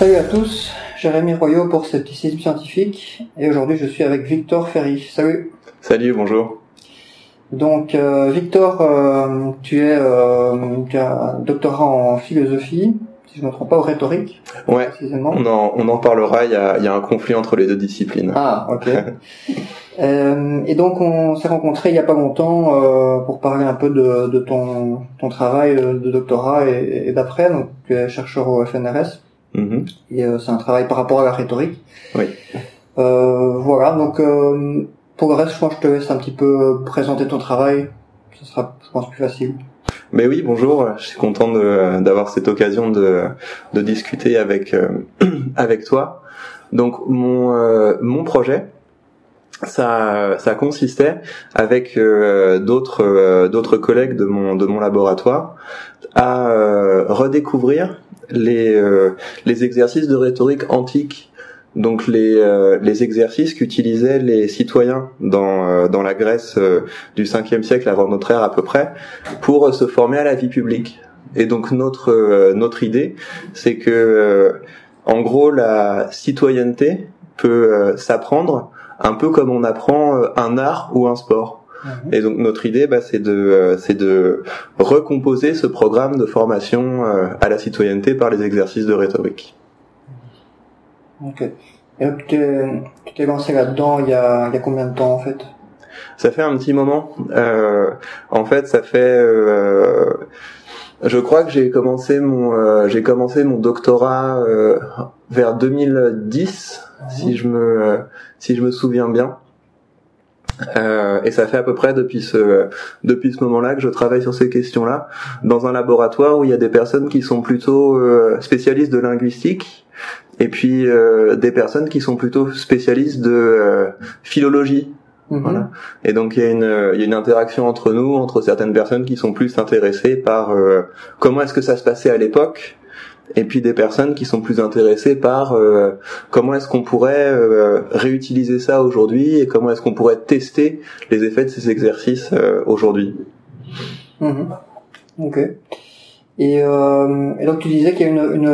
Salut à tous, Jérémy Royot pour Scepticisme Scientifique et aujourd'hui je suis avec Victor Ferry. Salut. Salut, bonjour. Donc euh, Victor, euh, tu es euh, tu as un doctorat en philosophie, si je ne me trompe pas, ou rhétorique Ouais, précisément. on en, on en parlera, il y a, il y a un conflit entre les deux disciplines. Ah, ok. Euh, et donc on s'est rencontrés il y a pas longtemps euh, pour parler un peu de, de ton, ton travail euh, de doctorat et, et d'après. Donc tu es chercheur au FNRS Mhm. et euh, c'est un travail par rapport à la rhétorique. Oui. Euh, voilà, donc euh, pour le reste, je pense que je te laisse un petit peu présenter ton travail. Ce sera, je pense, plus facile. Mais oui, bonjour, je suis content de- d'avoir cette occasion de, de discuter avec, euh, avec toi. Donc mon, euh, mon projet, ça, ça consistait avec euh, d'autres euh, d'autres collègues de mon, de mon laboratoire à euh, redécouvrir les, euh, les exercices de rhétorique antique, donc les, euh, les exercices qu'utilisaient les citoyens dans, euh, dans la Grèce euh, du 5e siècle avant notre ère à peu près, pour euh, se former à la vie publique. Et donc notre, notre idée, c'est que en gros la citoyenneté peut s'apprendre un peu comme on apprend un art ou un sport. Et donc notre idée, bah, c'est de, euh, c'est de recomposer ce programme de formation euh, à la citoyenneté par les exercices de rhétorique. Ok. Et donc, tu t'es- tu t'es lancé là-dedans il y a, il y a combien de temps en fait? Ça fait un petit moment. Euh, en fait, ça fait. euh, je crois que j'ai commencé mon euh, j'ai commencé mon doctorat euh, vers 2010, si je me euh, si je me souviens bien. Euh, et ça fait à peu près depuis ce depuis ce moment-là que je travaille sur ces questions-là dans un laboratoire où il y a des personnes qui sont plutôt euh, spécialistes de linguistique et puis euh, des personnes qui sont plutôt spécialistes de euh, philologie Mhm. voilà. Et donc il y, a une, il y a une interaction entre nous, entre certaines personnes qui sont plus intéressées par euh, comment est-ce que ça se passait à l'époque, et puis des personnes qui sont plus intéressées par euh, comment est-ce qu'on pourrait euh, réutiliser ça aujourd'hui et comment est-ce qu'on pourrait tester les effets de ces exercices euh, aujourd'hui. Ok. Et, euh, et donc tu disais qu'il y a une, une,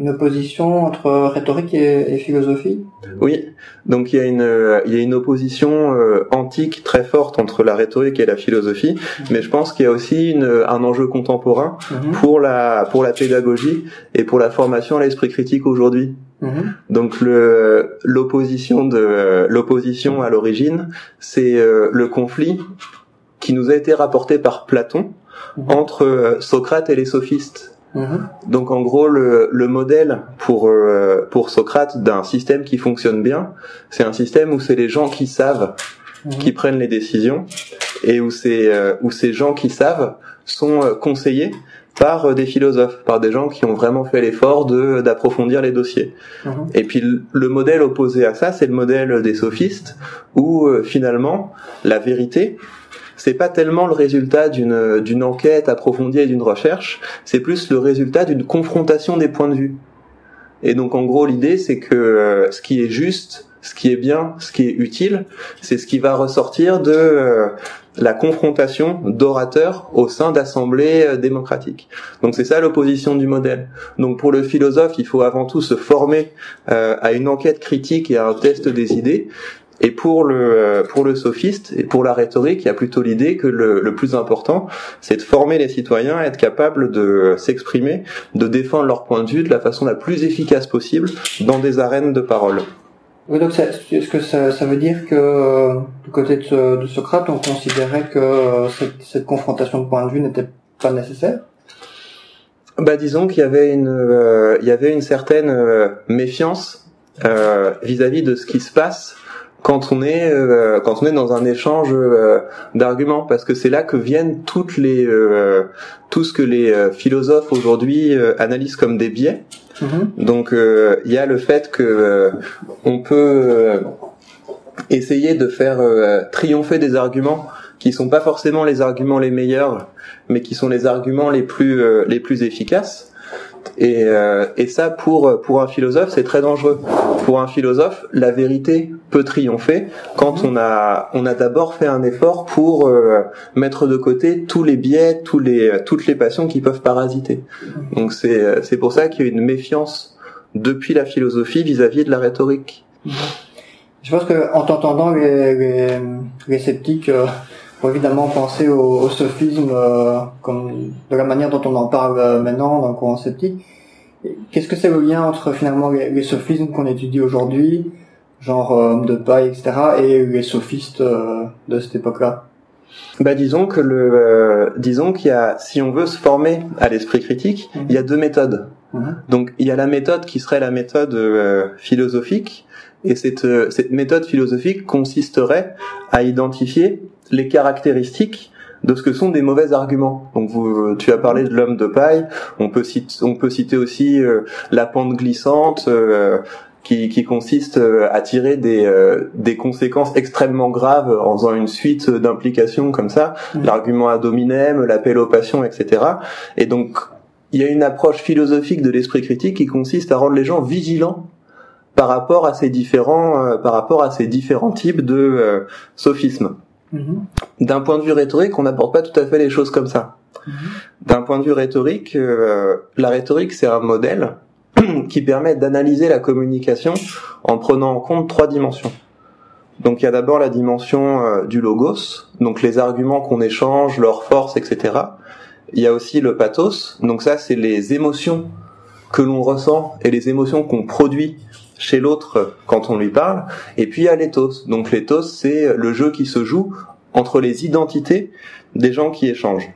une opposition entre rhétorique et, et philosophie? Oui, donc il y a une il y a une opposition euh, antique très forte entre la rhétorique et la philosophie, mais je pense qu'il y a aussi une, un enjeu contemporain Mhm. pour la pour la pédagogie et pour la formation à l'esprit critique aujourd'hui. Mhm. Donc le l'opposition de l'opposition à l'origine, c'est euh, le conflit qui nous a été rapporté par Platon Mhm. entre euh, Socrate et les sophistes. Mhm. Donc en gros le, le modèle pour euh, pour Socrate d'un système qui fonctionne bien, c'est un système où c'est les gens qui savent Mhm. qui prennent les décisions et où ces euh, où ces gens qui savent sont euh, conseillés par des philosophes, par des gens qui ont vraiment fait l'effort de d'approfondir les dossiers. Et puis le- le modèle opposé à ça, c'est le modèle des sophistes où finalement la vérité c'est pas tellement le résultat d'une d'une enquête approfondie et d'une recherche, c'est plus le résultat d'une confrontation des points de vue. Et donc en gros l'idée c'est que euh, ce qui est juste, ce qui est bien, ce qui est utile, c'est ce qui va ressortir de euh, la confrontation d'orateurs au sein d'assemblées euh, démocratiques. Donc c'est ça l'opposition du modèle. Donc pour le philosophe, il faut avant tout se former à une enquête critique et à un test des idées. Et pour le euh, pour le sophiste et pour la rhétorique, il y a plutôt l'idée que le, le plus important, c'est de former les citoyens à être capables de s'exprimer, de défendre leur point de vue de la façon la plus efficace possible dans des arènes de parole. Oui, donc est-ce que ça, ça veut dire que euh, du côté de, de Socrate, on considérait que euh, cette, cette confrontation de points de vue n'était pas nécessaire? Bah disons qu'il y avait une euh, il y avait une certaine euh, méfiance euh, vis-à-vis de ce qui se passe quand on est euh, quand on est dans un échange euh, d'arguments parce que c'est là que viennent toutes les euh, tout ce que les euh, philosophes aujourd'hui euh, analysent comme des biais. Mhm. Donc euh, il y a le fait que euh, on peut euh, essayer de faire euh, triompher des arguments qui sont pas forcément les arguments les meilleurs, mais qui sont les arguments les plus euh, les plus efficaces. Et, euh, et ça, pour pour un philosophe, c'est très dangereux. Pour un philosophe, la vérité peut triompher quand on a on a d'abord fait un effort pour euh, mettre de côté tous les biais, tous les toutes les passions qui peuvent parasiter. Donc c'est c'est pour ça qu'il y a une méfiance depuis la philosophie vis-à-vis de la rhétorique. Je pense que en t'entendant, les, les, les, sceptiques euh, vont évidemment penser au, sophisme euh, comme de la manière dont on en parle euh, maintenant dans le courant sceptique. Qu'est-ce que c'est le lien entre finalement les, sophismes qu'on étudie aujourd'hui, genre homme de paille, etc., et les sophistes de cette époque-là? Bah disons que le disons qu'il y a si on veut se former à l'esprit critique, il y a deux méthodes. Mhm. Donc il y a la méthode qui serait la méthode philosophique et cette, euh, cette méthode philosophique consisterait à identifier les caractéristiques de ce que sont des mauvais arguments. Donc vous, euh, tu as parlé de l'homme de paille, on peut citer, on peut citer aussi euh, la pente glissante qui, qui, consiste à tirer des, des conséquences extrêmement graves en faisant une suite d'implications comme ça, mmh. l'argument ad hominem, l'appel aux passions, etc. Et donc il y a une approche philosophique de l'esprit critique qui consiste à rendre les gens vigilants par rapport à ces différents euh, par rapport à ces différents types de euh, sophismes. Mhm. D'un point de vue rhétorique, on n'aborde pas tout à fait les choses comme ça. Mhm. D'un point de vue rhétorique, euh, la rhétorique c'est un modèle qui permet d'analyser la communication en prenant en compte trois dimensions. Donc il y a d'abord la dimension du logos, donc les arguments qu'on échange, leur force, etc. Il y a aussi le pathos, donc ça c'est les émotions que l'on ressent et les émotions qu'on produit chez l'autre quand on lui parle. Et puis il y a l'éthos. Donc l'éthos, c'est le jeu qui se joue entre les identités des gens qui échangent.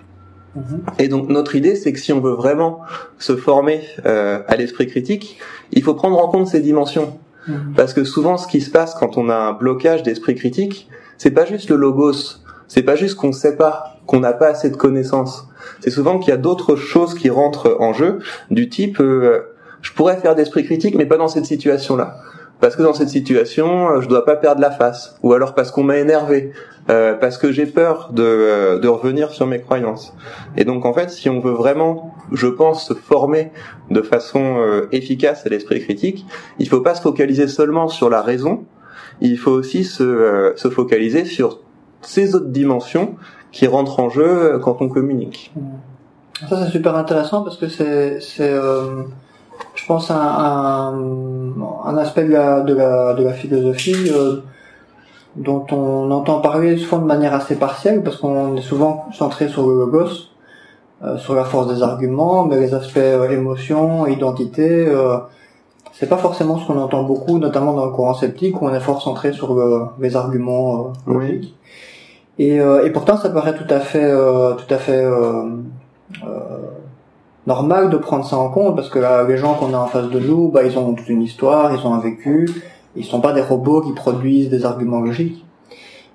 Mhm. Et donc notre idée, c'est que si on veut vraiment se former euh, à l'esprit critique, il faut prendre en compte ces dimensions. Mhm. Parce que souvent, ce qui se passe quand on a un blocage d'esprit critique, c'est pas juste le logos, c'est pas juste qu'on sait pas, qu'on n'a pas assez de connaissances. C'est souvent qu'il y a d'autres choses qui rentrent en jeu, du type euh, je pourrais faire d'esprit critique, mais pas dans cette situation-là. Parce que dans cette situation, euh, je dois pas perdre la face, ou alors parce qu'on m'a énervé, euh, parce que j'ai peur de, euh, de revenir sur mes croyances. Et donc en fait, si on veut vraiment, je pense, se former de façon efficace à l'esprit critique, il faut pas se focaliser seulement sur la raison, il faut aussi se, se focaliser sur ces autres dimensions qui rentrent en jeu quand on communique. Ça c'est super intéressant parce que c'est c'est je pense, un, un, un aspect de la, de la, de la philosophie euh, dont on entend parler souvent de manière assez partielle, parce qu'on est souvent centré sur le logos, euh, sur la force des arguments, mais les aspects euh, émotion, identité, euh, c'est pas forcément ce qu'on entend beaucoup, notamment dans le courant sceptique, où on est fort centré sur les arguments logiques. Et, et pourtant, ça paraît tout à fait, tout à fait normal de prendre ça en compte parce que les gens qu'on a en face de nous, bah, ils ont toute une histoire, ils ont un vécu, ils sont pas des robots qui produisent des arguments logiques.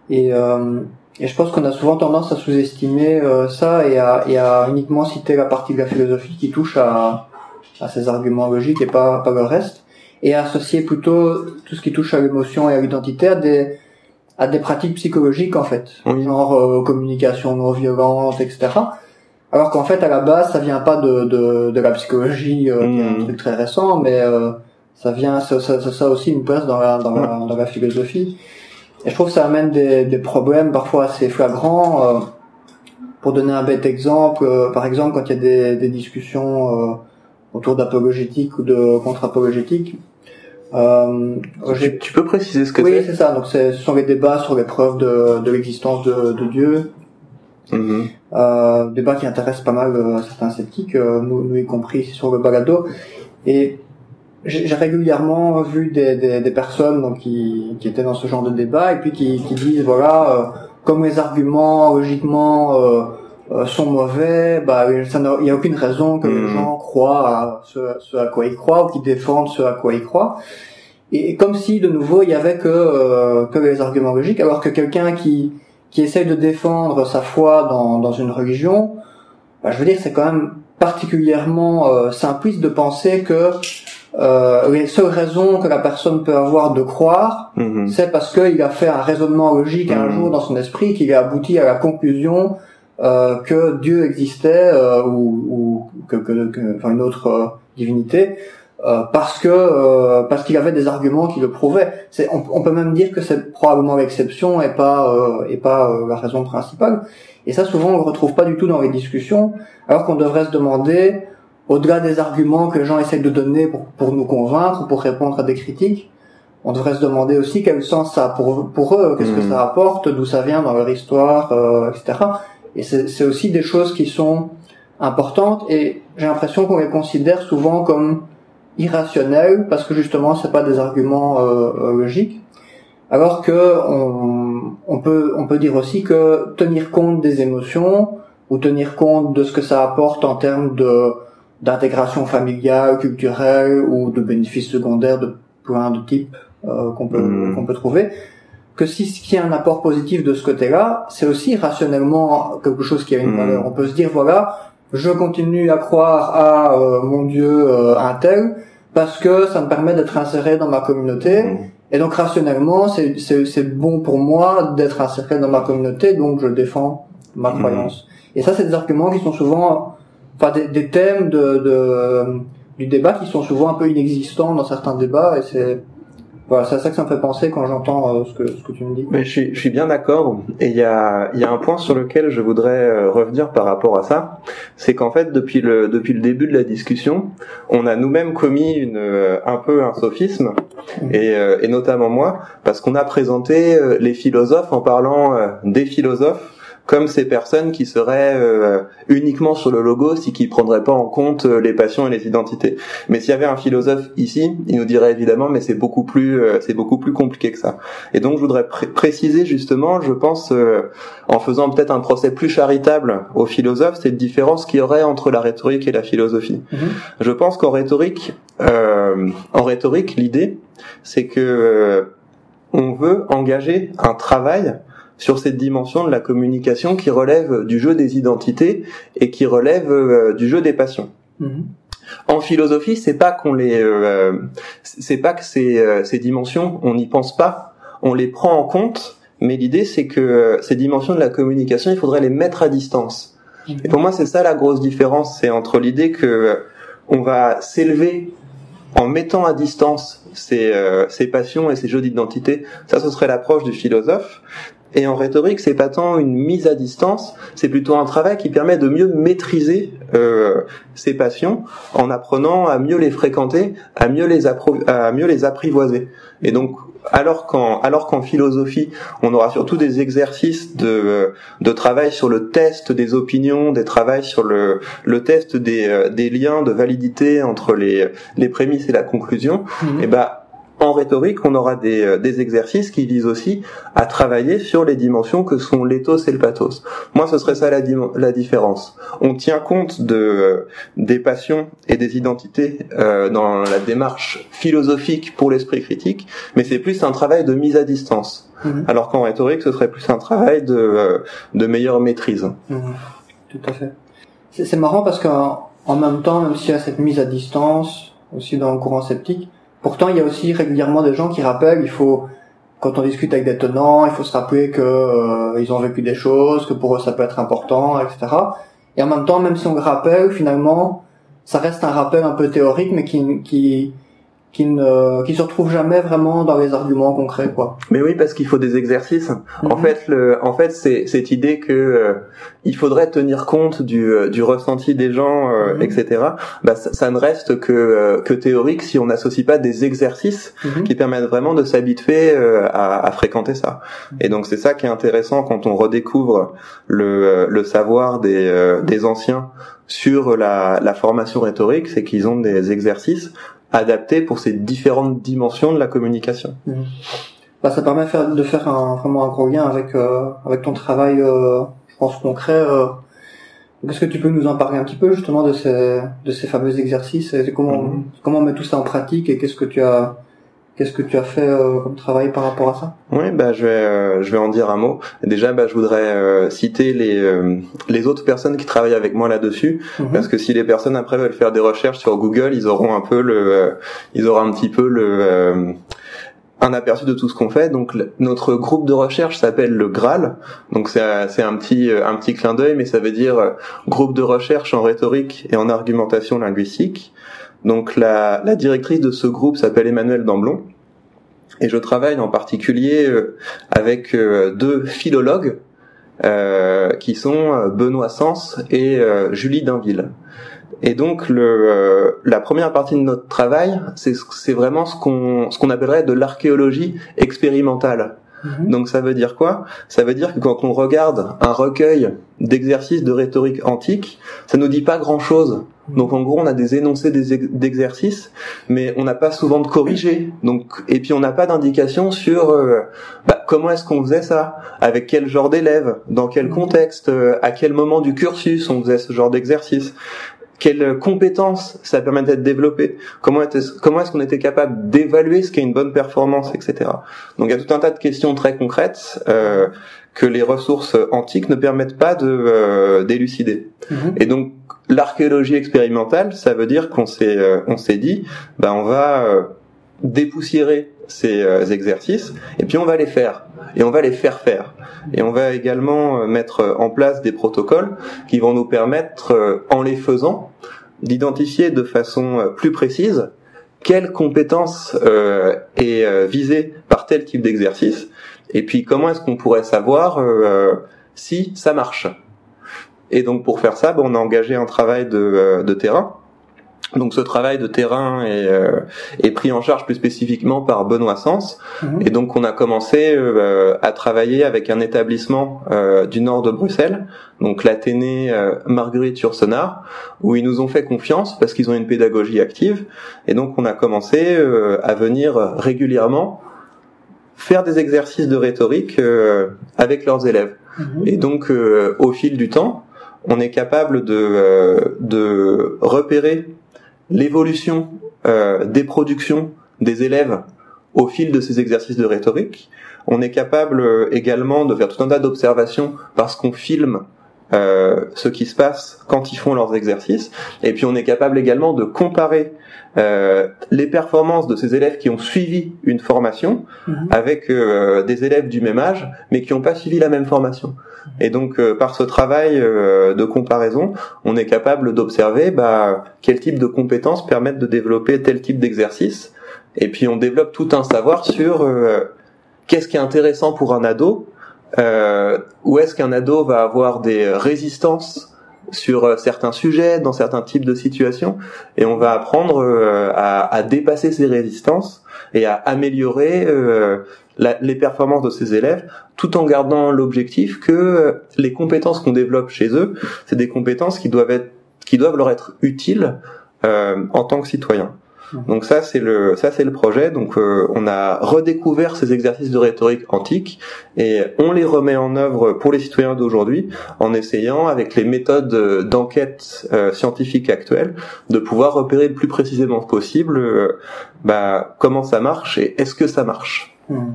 Et, euh, et je pense qu'on a souvent tendance à sous-estimer euh, ça et à, et à uniquement citer la partie de la philosophie qui touche à, à ces arguments logiques et pas, pas le reste, et à associer plutôt tout ce qui touche à l'émotion et à l'identité à des à des pratiques psychologiques en fait, genre euh, communication non violente, etc alors qu'en fait, à la base, ça vient pas de, de, de la psychologie, euh, qui est un hmm. truc très récent, mais euh, ça vient, ça, ça, ça, aussi une place dans la, dans, la, dans la philosophie. Et je trouve que ça amène des, des problèmes parfois assez flagrants. Euh, pour donner un bête exemple, euh, par exemple, quand il y a des, des discussions autour d'apologétique ou de contre-apologétique, tu, tu, peux préciser ce que c'est Oui, c'est? ça. Donc, ce sont les débats sur les preuves de, de l'existence de, de Dieu Mm Euh, débat qui intéresse pas mal euh, certains sceptiques, euh, nous, nous, y compris sur le balado. Et j'ai régulièrement vu des, des, des personnes donc, qui, qui, étaient dans ce genre de débat et puis qui, qui disent voilà, euh, comme les arguments logiquement sont mauvais, bah, il n'y a aucune raison que les mhm. gens croient à ce, ce, à quoi ils croient ou qu'ils défendent ce à quoi ils croient. Et comme si de nouveau il y avait que que les arguments logiques, alors que quelqu'un qui qui essaye de défendre sa foi dans, dans une religion, bah, je veux dire, c'est quand même particulièrement euh, simpliste de penser que euh, les seules raisons que la personne peut avoir de croire, mhm. c'est parce qu'il a fait un raisonnement logique un mhm. jour dans son esprit, qu'il a abouti à la conclusion euh, que Dieu existait euh, ou, ou que, que, que, enfin une autre divinité, euh, parce que euh, parce qu'il avait des arguments qui le prouvaient. C'est, on, on, peut même dire que c'est probablement l'exception et pas euh, et pas la raison principale. Et ça, souvent, on le retrouve pas du tout dans les discussions, alors qu'on devrait se demander au-delà des arguments que les gens essayent de donner pour, pour nous convaincre, pour répondre à des critiques, on devrait se demander aussi quel sens ça a pour, pour eux, qu'est-ce que hmm. ça apporte, d'où ça vient dans leur histoire, euh, etc. Et c'est aussi des choses qui sont importantes et j'ai l'impression qu'on les considère souvent comme irrationnelles parce que justement c'est pas des arguments euh, euh, logiques. Alors que on, on, peut on peut dire aussi que tenir compte des émotions ou tenir compte de ce que ça apporte en termes de d'intégration familiale, culturelle ou de bénéfices secondaires de plein de types euh, qu'on peut hmm. qu'on peut trouver que si ce qui a un apport positif de ce côté-là, c'est aussi rationnellement quelque chose qui a une hmm. valeur. On peut se dire voilà, je continue à croire à euh, mon Dieu euh, un tel parce que ça me permet d'être inséré dans ma communauté. Hmm. Et donc rationnellement, c'est bon pour moi d'être inséré dans ma communauté, donc je défends ma croyance. Et ça, c'est des arguments qui sont souvent, enfin des, des thèmes de, de, du débat qui sont souvent un peu inexistants dans certains débats, et c'est voilà, c'est ça que ça me fait penser quand j'entends euh, ce, que, ce que tu me dis. Mais je suis, je suis bien d'accord. Et il y a, y a un point sur lequel je voudrais euh, revenir par rapport à ça. C'est qu'en fait, depuis le, depuis le début de la discussion, on a nous-mêmes commis une, euh, un peu un sophisme, mmh. et, et notamment moi, parce qu'on a présenté les philosophes en parlant des philosophes comme ces personnes qui seraient euh, uniquement sur le logo, si qui prendraient pas en compte euh, les passions et les identités. Mais s'il y avait un philosophe ici, il nous dirait évidemment, mais c'est beaucoup plus, euh, c'est beaucoup plus compliqué que ça. Et donc je voudrais préciser justement, je pense, en faisant peut-être un procès plus charitable aux philosophes, cette différence qu'il y aurait entre la rhétorique et la philosophie. Mhm. Je pense qu'en rhétorique, en rhétorique, l'idée, c'est que on veut engager un travail sur cette dimension de la communication qui relève du jeu des identités et qui relève euh, du jeu des passions. Mhm. En philosophie, c'est pas qu'on les, euh, c'est pas que ces, euh, ces dimensions, on n'y pense pas, on les prend en compte, mais l'idée c'est que ces dimensions de la communication, il faudrait les mettre à distance. Mhm. Et pour moi, c'est ça la grosse différence, c'est entre l'idée que on va s'élever en mettant à distance ces, ces passions et ces jeux d'identité. Ça, ce serait l'approche du philosophe. Et en rhétorique, c'est pas tant une mise à distance, c'est plutôt un travail qui permet de mieux maîtriser euh, ses passions en apprenant à mieux les fréquenter, à mieux les, à mieux les apprivoiser. Et donc, alors qu'en alors qu'en philosophie, on aura surtout des exercices de de travail sur le test des opinions, des travails sur le le test des euh, des liens de validité entre les les prémices et la conclusion. Et ben en rhétorique, on aura des, euh, des, exercices qui visent aussi à travailler sur les dimensions que sont l'éthos et le pathos. Moi, ce serait ça la, la différence. On tient compte de, euh, des passions et des identités euh, dans la démarche philosophique pour l'esprit critique, mais c'est plus un travail de mise à distance. Mhm. Alors qu'en rhétorique, ce serait plus un travail de, euh, de meilleure maîtrise. Mhm. Tout à fait. C'est marrant parce qu'en en même temps, même s'il y a cette mise à distance, aussi dans le courant sceptique, Pourtant, il y a aussi régulièrement des gens qui rappellent, il faut, quand on discute avec des tenants, il faut se rappeler que euh, ils ont vécu des choses, que pour eux ça peut être important, etc. Et en même temps, même si on le rappelle, finalement, ça reste un rappel un peu théorique, mais qui, qui, qui ne qui se retrouve jamais vraiment dans les arguments concrets quoi. Mais oui parce qu'il faut des exercices. En mhm. fait le en fait c'est cette idée que euh, il faudrait tenir compte du euh, du ressenti des gens euh, mhm. etc. Bah ça, ça, ne reste que que théorique si on n'associe pas des exercices mhm. qui permettent vraiment de s'habituer à, à, fréquenter ça. Et donc c'est ça qui est intéressant quand on redécouvre le le savoir des des anciens sur la, la formation rhétorique, c'est qu'ils ont des exercices adapté pour ces différentes dimensions de la communication. Mhm. Bah, ça permet de faire un, vraiment un gros lien avec euh, avec ton travail, euh, je pense concret. Euh. Est-ce que tu peux nous en parler un petit peu justement de ces de ces fameux exercices et comment mhm. comment on met tout ça en pratique et qu'est-ce que tu as Qu'est-ce que tu as fait euh, comme travail par rapport à ça? Oui, bah je vais euh, je vais en dire un mot. Déjà, bah je voudrais euh, citer les les autres personnes qui travaillent avec moi là-dessus, mhm. parce que si les personnes après veulent faire des recherches sur Google, ils auront un peu le ils auront un petit peu le un aperçu de tout ce qu'on fait. Donc notre groupe de recherche s'appelle le Graal. Donc c'est c'est un petit un petit clin d'œil, mais ça veut dire groupe de recherche en rhétorique et en argumentation linguistique. Donc la, la directrice de ce groupe s'appelle Emmanuelle Damblon. Et je travaille en particulier euh, avec euh, deux philologues euh, qui sont Benoît Sens et Julie Dainville. Et donc le, euh, la première partie de notre travail, c'est vraiment ce qu'on ce qu'on appellerait de l'archéologie expérimentale. Mhm. Donc ça veut dire quoi? Ça veut dire que quand on regarde un recueil d'exercices de rhétorique antique, ça nous dit pas grand-chose. Donc en gros, on a des énoncés d'exercices, mais on n'a pas souvent de corrigés. Donc et puis on n'a pas d'indication sur euh, bah, comment est-ce qu'on faisait ça, avec quel genre d'élèves, dans quel contexte, euh, à quel moment du cursus on faisait ce genre d'exercice? Quelles compétences ça permettait de développer, comment, comment est-ce qu'on était capable d'évaluer ce qu'est une bonne performance, etc. Donc il y a tout un tas de questions très concrètes euh, que les ressources antiques ne permettent pas de euh, d'élucider. Mhm. Et donc l'archéologie expérimentale, ça veut dire qu'on s'est euh, on s'est dit, ben on va euh, dépoussiérer ces exercices et puis on va les faire et on va les faire faire. Et on va également euh, mettre en place des protocoles qui vont nous permettre, euh, en les faisant, d'identifier de façon euh, plus précise quelle compétence est visée par tel type d'exercice, et puis comment est-ce qu'on pourrait savoir si ça marche. Et donc pour faire ça, on a engagé un travail de, de terrain donc ce travail de terrain est, euh, est, pris en charge plus spécifiquement par Benoît Sens. Mhm. Et donc on a commencé euh, à travailler avec un établissement euh, du nord de Bruxelles, donc l'Athénée Marguerite Yourcenar, où ils nous ont fait confiance parce qu'ils ont une pédagogie active. Et donc on a commencé à venir régulièrement faire des exercices de rhétorique avec leurs élèves. Mhm. Et donc au fil du temps, on est capable de, de repérer l'évolution euh, des productions des élèves au fil de ces exercices de rhétorique. On est capable euh, également de faire tout un tas d'observations parce qu'on filme euh, ce qui se passe quand ils font leurs exercices. Et puis on est capable également de comparer euh, les performances de ces élèves qui ont suivi une formation mhm. avec euh, des élèves du même âge mais qui n'ont pas suivi la même formation. Et donc euh, par ce travail de comparaison, on est capable d'observer bah, quel type de compétences permettent de développer tel type d'exercice. Et puis on développe tout un savoir sur qu'est-ce qui est intéressant pour un ado euh, où est-ce qu'un ado va avoir des résistances sur euh, certains sujets, dans certains types de situations, et on va apprendre euh, à, dépasser ces résistances et à améliorer euh, les performances de ces élèves, tout en gardant l'objectif que les compétences qu'on développe chez eux, c'est des compétences qui doivent être, qui doivent leur être utiles en tant que citoyens. Donc ça c'est le ça c'est le projet. Donc euh, on a redécouvert ces exercices de rhétorique antique et on les remet en œuvre pour les citoyens d'aujourd'hui en essayant avec les méthodes d'enquête euh, scientifique actuelles de pouvoir repérer le plus précisément possible euh, bah, comment ça marche et est-ce que ça marche. Hmm.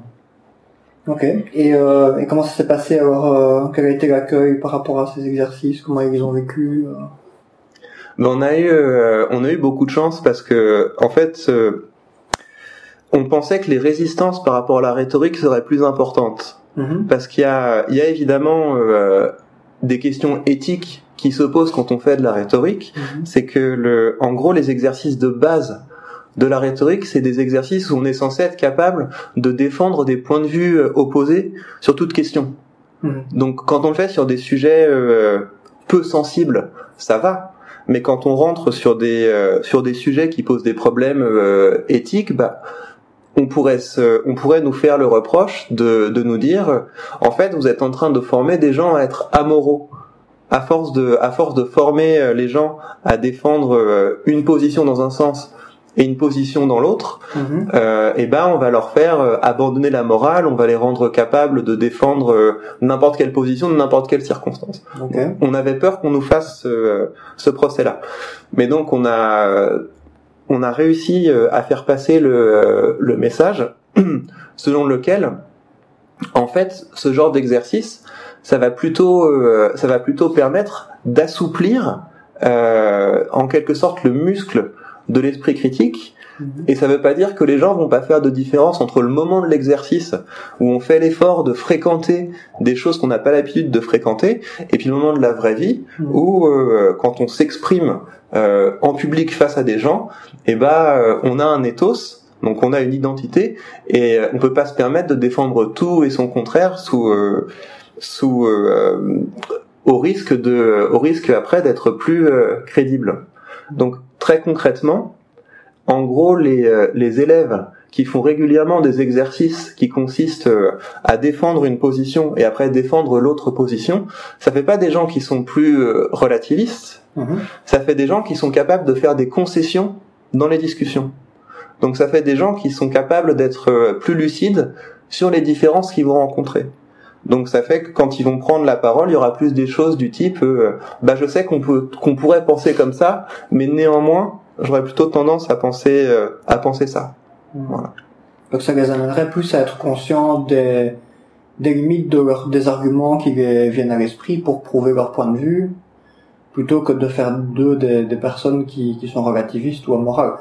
Ok. Et, et comment ça s'est passé alors Quel a été l'accueil par rapport à ces exercices? Comment ils ont vécu mais on a eu, euh, on a eu beaucoup de chance parce que, en fait, euh, on pensait que les résistances par rapport à la rhétorique seraient plus importantes. Mm-hmm. Parce qu'il y a, il y a évidemment euh, des questions éthiques qui se posent quand on fait de la rhétorique. Mm-hmm. C'est que, le, en gros, les exercices de base de la rhétorique, c'est des exercices où on est censé être capable de défendre des points de vue opposés sur toute question. Mm-hmm. Donc, quand on le fait sur des sujets peu sensibles, ça va mais quand on rentre sur des euh, sur des sujets qui posent des problèmes euh, éthiques, bah on pourrait on pourrait nous faire le reproche de, de nous dire en fait vous êtes en train de former des gens à être amoraux. À force de à force de former euh, les gens à défendre une position dans un sens et une position dans l'autre, mhm. euh, et ben on va leur faire euh, abandonner la morale, on va les rendre capables de défendre euh, n'importe quelle position de n'importe quelle circonstance. On avait peur qu'on nous fasse ce procès-là, mais donc on a on a réussi à faire passer le, le message selon lequel en fait ce genre d'exercice ça va plutôt ça va plutôt permettre d'assouplir en quelque sorte le muscle de l'esprit critique. Mhm. Et ça ne veut pas dire que les gens vont pas faire de différence entre le moment de l'exercice où on fait l'effort de fréquenter des choses qu'on n'a pas l'habitude de fréquenter, et puis le moment de la vraie vie mhm. où euh, quand on s'exprime euh, en public face à des gens, et eh ben euh, on a un ethos. Donc on a une identité et on peut pas se permettre de défendre tout et son contraire sous sous au risque de au risque après d'être plus crédible. Donc très concrètement, en gros, les, euh, les élèves qui font régulièrement des exercices qui consistent euh, à défendre une position et après défendre l'autre position, ça fait pas des gens qui sont plus euh, relativistes, mhm. ça fait des gens qui sont capables de faire des concessions dans les discussions. Donc ça fait des gens qui sont capables d'être plus lucides sur les différences qu'ils vont rencontrer. Donc ça fait que quand ils vont prendre la parole, il y aura plus des choses du type bah je sais qu'on peut qu'on pourrait penser comme ça, mais néanmoins j'aurais plutôt tendance à penser euh, à penser ça. Hmm. Voilà. Donc ça les amènerait plus à être conscients des, des limites de leur, des arguments qui les viennent à l'esprit pour prouver leur point de vue, plutôt que de faire d'eux des, des personnes qui, qui sont relativistes ou amorales.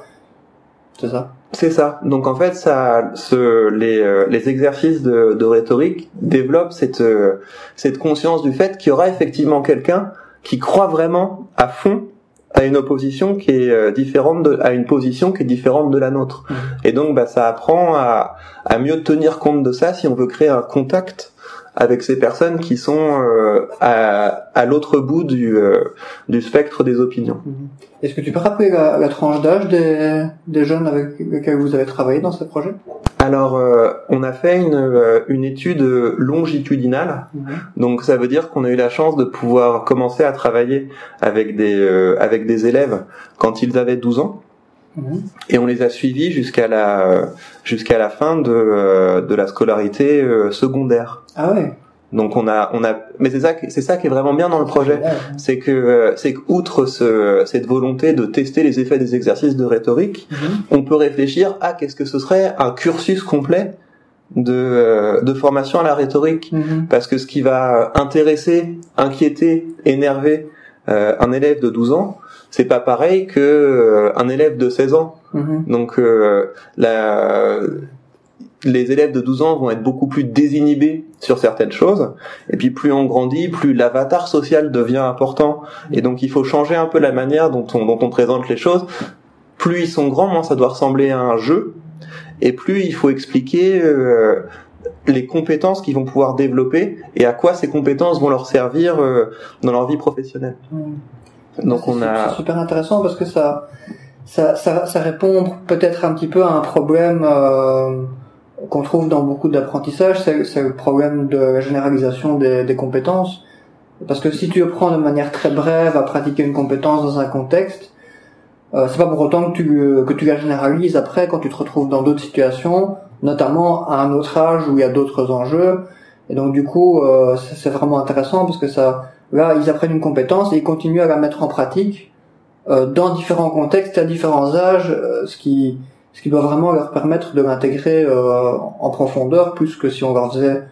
C'est ça? C'est ça. Donc en fait, ça, ce, les, euh, les exercices de, de, rhétorique développent cette, euh, cette conscience du fait qu'il y aura effectivement quelqu'un qui croit vraiment à fond à une opposition qui est euh, différente de, à une position qui est différente de la nôtre. Mmh. Et donc, bah, ça apprend à, à mieux tenir compte de ça si on veut créer un contact avec ces personnes qui sont euh, à, à l'autre bout du, euh, du spectre des opinions. Mmh. Est-ce que tu peux rappeler la, la tranche d'âge des, des jeunes avec lesquels vous avez travaillé dans ce projet? Alors, euh, on a fait une, une étude longitudinale. Mhm. Donc, ça veut dire qu'on a eu la chance de pouvoir commencer à travailler avec des, avec des élèves quand ils avaient 12 ans. Et on les a suivis jusqu'à la, jusqu'à la fin de, de la scolarité secondaire. Ah ouais. Donc on a, on a, mais c'est ça, c'est ça qui est vraiment bien dans le projet, c'est que, euh, c'est qu'outre ce, cette volonté de tester les effets des exercices de rhétorique, mhm. on peut réfléchir à qu'est-ce que ce serait un cursus complet de, euh, de formation à la rhétorique, mhm. parce que ce qui va intéresser, inquiéter, énerver euh, un élève de 12 ans, c'est pas pareil que un élève de 16 ans. Mhm. Donc la les élèves de 12 ans vont être beaucoup plus désinhibés sur certaines choses. Et puis plus on grandit, plus l'avatar social devient important. Et donc il faut changer un peu la manière dont on, dont on présente les choses. Plus ils sont grands, moins ça doit ressembler à un jeu. Et plus il faut expliquer euh, les compétences qu'ils vont pouvoir développer et à quoi ces compétences vont leur servir euh, dans leur vie professionnelle. Donc on a... C'est super intéressant parce que ça, ça, ça, ça répond peut-être un petit peu à un problème... Euh qu'on trouve dans beaucoup d'apprentissages, c'est le problème de la généralisation des, des, compétences. Parce que si tu apprends de manière très brève à pratiquer une compétence dans un contexte, euh, c'est pas pour autant que tu, que tu la généralises après quand tu te retrouves dans d'autres situations, notamment à un autre âge où il y a d'autres enjeux. Et donc du coup, euh, c'est vraiment intéressant parce que ça, là, ils apprennent une compétence et ils continuent à la mettre en pratique euh, dans différents contextes, à différents âges, euh, ce qui ce qui doit vraiment leur permettre de l'intégrer euh, en profondeur plus que si on leur faisait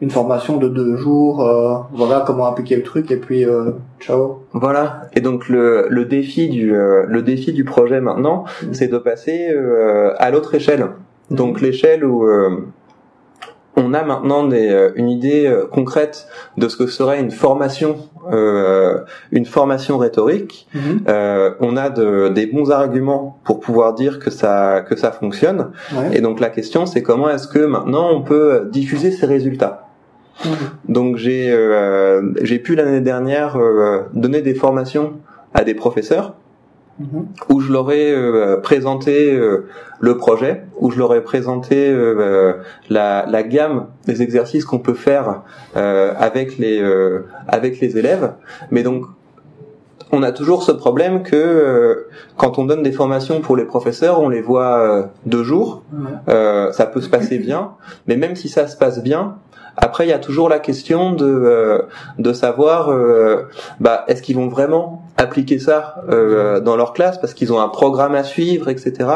une formation de deux jours, euh, voilà comment appliquer le truc et puis euh, ciao. Voilà. Et donc le, le défi du le défi du projet maintenant, mm. c'est de passer à l'autre échelle. Donc mm. l'échelle où on a maintenant des, euh, une idée euh, concrète de ce que serait une formation, euh, une formation rhétorique. Mhm. euh, on a de, des bons arguments pour pouvoir dire que ça que ça fonctionne. Et donc la question, c'est comment est-ce que maintenant on peut diffuser ces résultats? Mhm. Donc j'ai euh, j'ai pu l'année dernière donner des formations à des professeurs. Où je leur ai euh, présenté euh, le projet, où je leur ai présenté euh, la, la, gamme des exercices qu'on peut faire avec les avec les élèves. Mais donc on a toujours ce problème que quand on donne des formations pour les professeurs, on les voit deux jours, ça peut se passer bien, mais même si ça se passe bien, après, il y a toujours la question de euh, de savoir, euh, bah, est-ce qu'ils vont vraiment appliquer ça euh, dans leur classe parce qu'ils ont un programme à suivre, etc.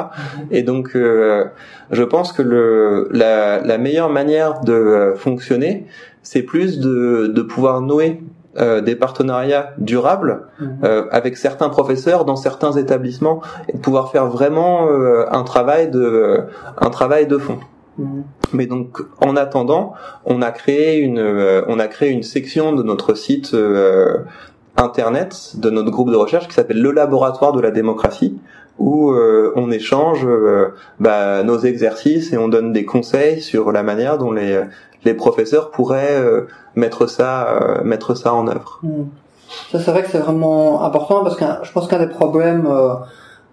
Et donc, je pense que le la, la meilleure manière de fonctionner, c'est plus de de pouvoir nouer des partenariats durables mhm. avec certains professeurs dans certains établissements et de pouvoir faire vraiment un travail de un travail de fond. Mhm. Mais donc, en attendant, on a créé une, euh, on a créé une section de notre site euh, internet, de notre groupe de recherche qui s'appelle le laboratoire de la démocratie, où euh, on échange bah, nos exercices et on donne des conseils sur la manière dont les, les professeurs pourraient mettre ça, mettre ça en œuvre. Mhm. Ça, c'est vrai que c'est vraiment important parce que je pense qu'un des problèmes euh,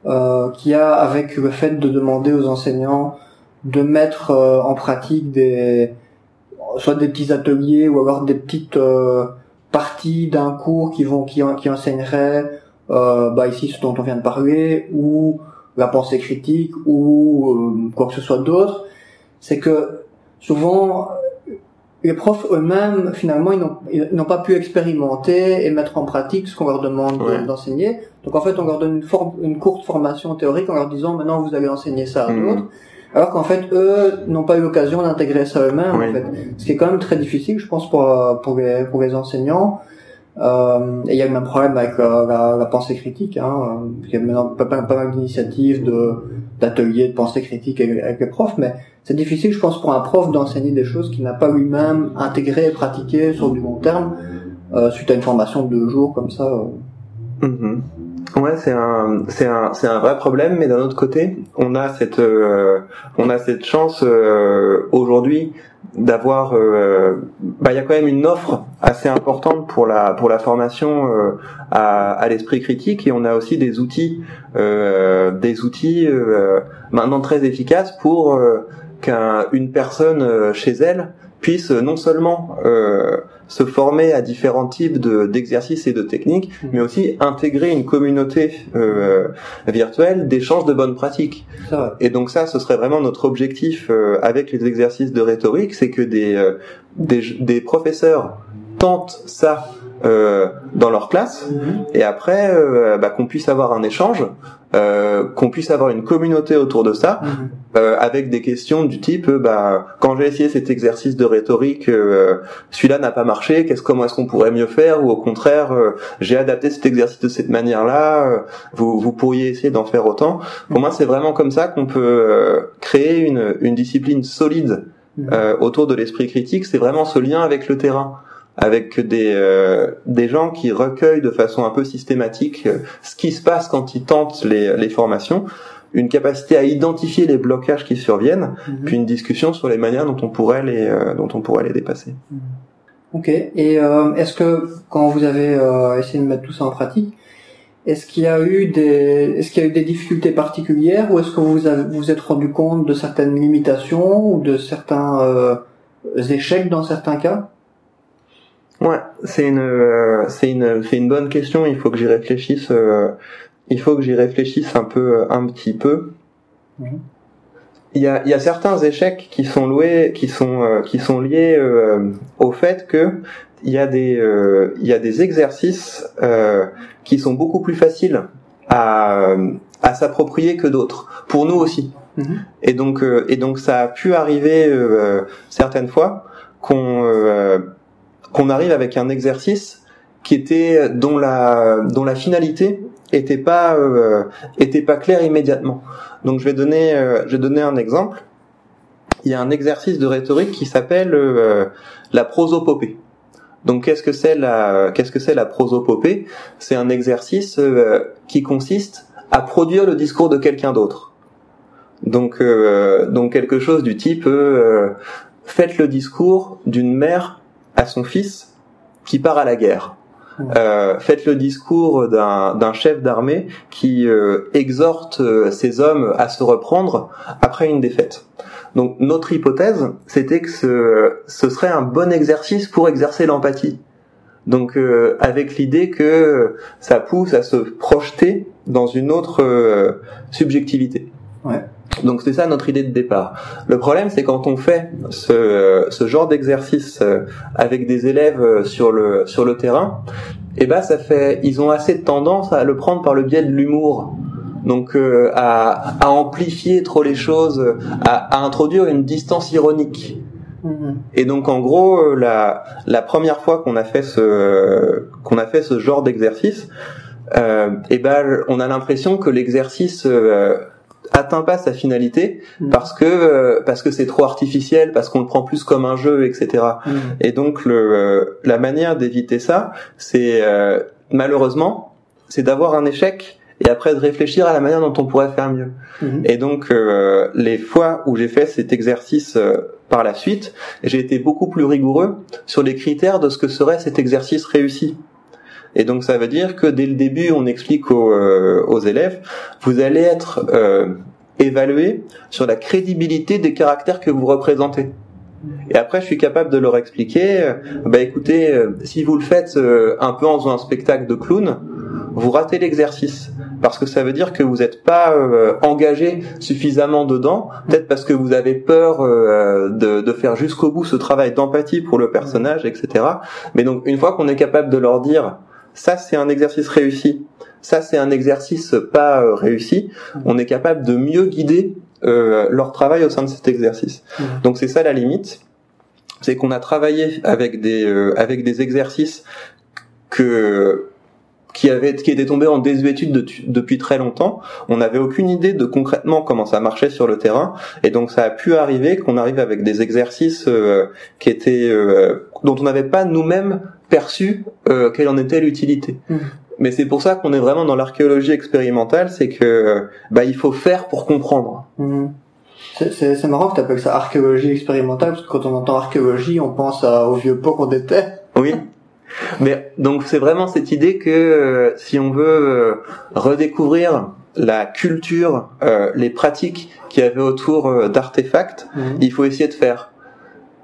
euh, qu'il y a avec le fait de demander aux enseignants de mettre euh, en pratique des soit des petits ateliers ou alors des petites euh, parties d'un cours qui vont qui, qui enseigneraient euh, bah ici ce dont on vient de parler ou la pensée critique ou quoi que ce soit d'autre c'est que souvent les profs eux-mêmes, finalement, ils n'ont pas pu expérimenter et mettre en pratique ce qu'on leur demande d'enseigner. Donc en fait, on leur donne une, une, courte formation théorique en leur disant maintenant vous allez enseigner ça à mmh. d'autres. Alors qu'en fait, eux n'ont pas eu l'occasion d'intégrer ça eux-mêmes. En fait. Ce qui est quand même très difficile, je pense, pour, pour, les, pour les enseignants. Euh, et il y a le même problème avec la, la, pensée critique. Hein. Il y a maintenant pas, pas, mal d'initiatives de d'ateliers de pensée critique avec, avec, les profs, mais c'est difficile, je pense, pour un prof d'enseigner des choses qu'il n'a pas lui-même intégré et pratiqué sur du long terme euh, suite à une formation de deux jours comme ça. Euh. Mm-hmm. Ouais, c'est un, c'est un, c'est un vrai problème, mais d'un autre côté, on a cette, euh, on a cette chance euh, aujourd'hui d'avoir, euh, bah, il y a quand même une offre assez importante pour la, pour la formation à, à l'esprit critique, et on a aussi des outils, des outils maintenant très efficaces pour qu'une personne chez elle puisse non seulement se former à différents types d'exercices et de techniques, mmh. mais aussi intégrer une communauté euh, virtuelle d'échange de bonnes pratiques. Et donc ça, ce serait vraiment notre objectif euh, avec les exercices de rhétorique, c'est que des, euh, des, des professeurs tentent ça euh, dans leur classe mhm. et après euh, bah, qu'on puisse avoir un échange euh, qu'on puisse avoir une communauté autour de ça mhm. euh, avec des questions du type bah quand j'ai essayé cet exercice de rhétorique celui-là n'a pas marché qu'est-ce comment est-ce qu'on pourrait mieux faire ou au contraire j'ai adapté cet exercice de cette manière-là vous vous pourriez essayer d'en faire autant pour moi c'est vraiment comme ça qu'on peut créer une une discipline solide mhm. autour de l'esprit critique c'est vraiment ce lien avec le terrain avec des euh, des gens qui recueillent de façon un peu systématique euh, ce qui se passe quand ils tentent les, les formations, une capacité à identifier les blocages qui surviennent, mhm. puis une discussion sur les manières dont on pourrait les euh, dont on pourrait les dépasser. Mhm. Ok. Et est-ce que quand vous avez essayé de mettre tout ça en pratique, est-ce qu'il y a eu des est-ce qu'il y a eu des difficultés particulières ou est-ce que vous avez, vous êtes rendu compte de certaines limitations ou de certains échecs dans certains cas? Ouais, c'est une, euh, c'est une, c'est une bonne question. Il faut que j'y réfléchisse. Euh, il faut que j'y réfléchisse un peu, un petit peu. Mhm. Il y a, il y a certains échecs qui sont loués, qui sont, euh, qui sont liés au fait que il y a des, il y a des exercices qui sont beaucoup plus faciles à, à s'approprier que d'autres. Pour nous aussi. Mhm. Et donc, et donc, ça a pu arriver certaines fois qu'on qu'on arrive avec un exercice qui était dont la dont la finalité était pas euh, était pas claire immédiatement. Donc je vais donner euh, je vais donner un exemple. Il y a un exercice de rhétorique qui s'appelle euh, la prosopopée. Donc qu'est-ce que c'est la qu'est-ce que c'est la prosopopée? C'est un exercice qui consiste à produire le discours de quelqu'un d'autre. Donc donc quelque chose du type faites le discours d'une mère à son fils qui part à la guerre. Euh, faites le discours d'un chef d'armée qui euh, exhorte euh, ses hommes à se reprendre après une défaite. Donc notre hypothèse, c'était que ce, ce, serait un bon exercice pour exercer l'empathie. Donc euh, avec l'idée que ça pousse à se projeter dans une autre subjectivité. Ouais. Donc c'est ça notre idée de départ. Le problème c'est quand on fait ce, ce genre d'exercice euh, avec des élèves euh, sur le sur le terrain, et eh ben ça fait ils ont assez de tendance à le prendre par le biais de l'humour. Donc euh, à, à, amplifier trop les choses, à, à introduire une distance ironique. Mm-hmm. Et donc en gros la la première fois qu'on a fait ce qu'on a fait ce genre d'exercice, euh, eh ben on a l'impression que l'exercice atteint pas sa finalité mm. parce que euh, parce que c'est trop artificiel, parce qu'on le prend plus comme un jeu, etc. Mm. Et donc le, euh, la manière d'éviter ça, c'est euh, malheureusement, c'est d'avoir un échec et après de réfléchir à la manière dont on pourrait faire mieux. Mm. Et donc les fois où j'ai fait cet exercice par la suite, j'ai été beaucoup plus rigoureux sur les critères de ce que serait cet exercice réussi. Et donc ça veut dire que dès le début, on explique aux, euh, aux élèves, vous allez être euh, évalué sur la crédibilité des caractères que vous représentez. Et après, je suis capable de leur expliquer, euh, bah écoutez, euh, si vous le faites euh, un peu en faisant un spectacle de clown, vous ratez l'exercice parce que ça veut dire que vous n'êtes pas engagé suffisamment dedans, peut-être parce que vous avez peur de, de, faire jusqu'au bout ce travail d'empathie pour le personnage, etc. Mais donc une fois qu'on est capable de leur dire ça c'est un exercice réussi, ça c'est un exercice pas réussi, on est capable de mieux guider euh, leur travail au sein de cet exercice. Mmh. Donc c'est ça la limite, c'est qu'on a travaillé avec des euh, avec des exercices que qui avaient qui étaient tombés en désuétude depuis très longtemps. On n'avait aucune idée de concrètement comment ça marchait sur le terrain, et donc ça a pu arriver qu'on arrive avec des exercices euh, qui étaient dont on n'avait pas nous-mêmes perçu quelle en était l'utilité. Mmh mais c'est pour ça qu'on est vraiment dans l'archéologie expérimentale, c'est que bah il faut faire pour comprendre. Mhm. C'est marrant que tu appelles ça archéologie expérimentale parce que quand on entend archéologie, on pense à, au vieux pot qu'on était. Oui. Mais donc c'est vraiment cette idée que euh, si on veut euh, redécouvrir la culture, euh, les pratiques qu'il y avait autour d'artefacts, mhm. il faut essayer de faire.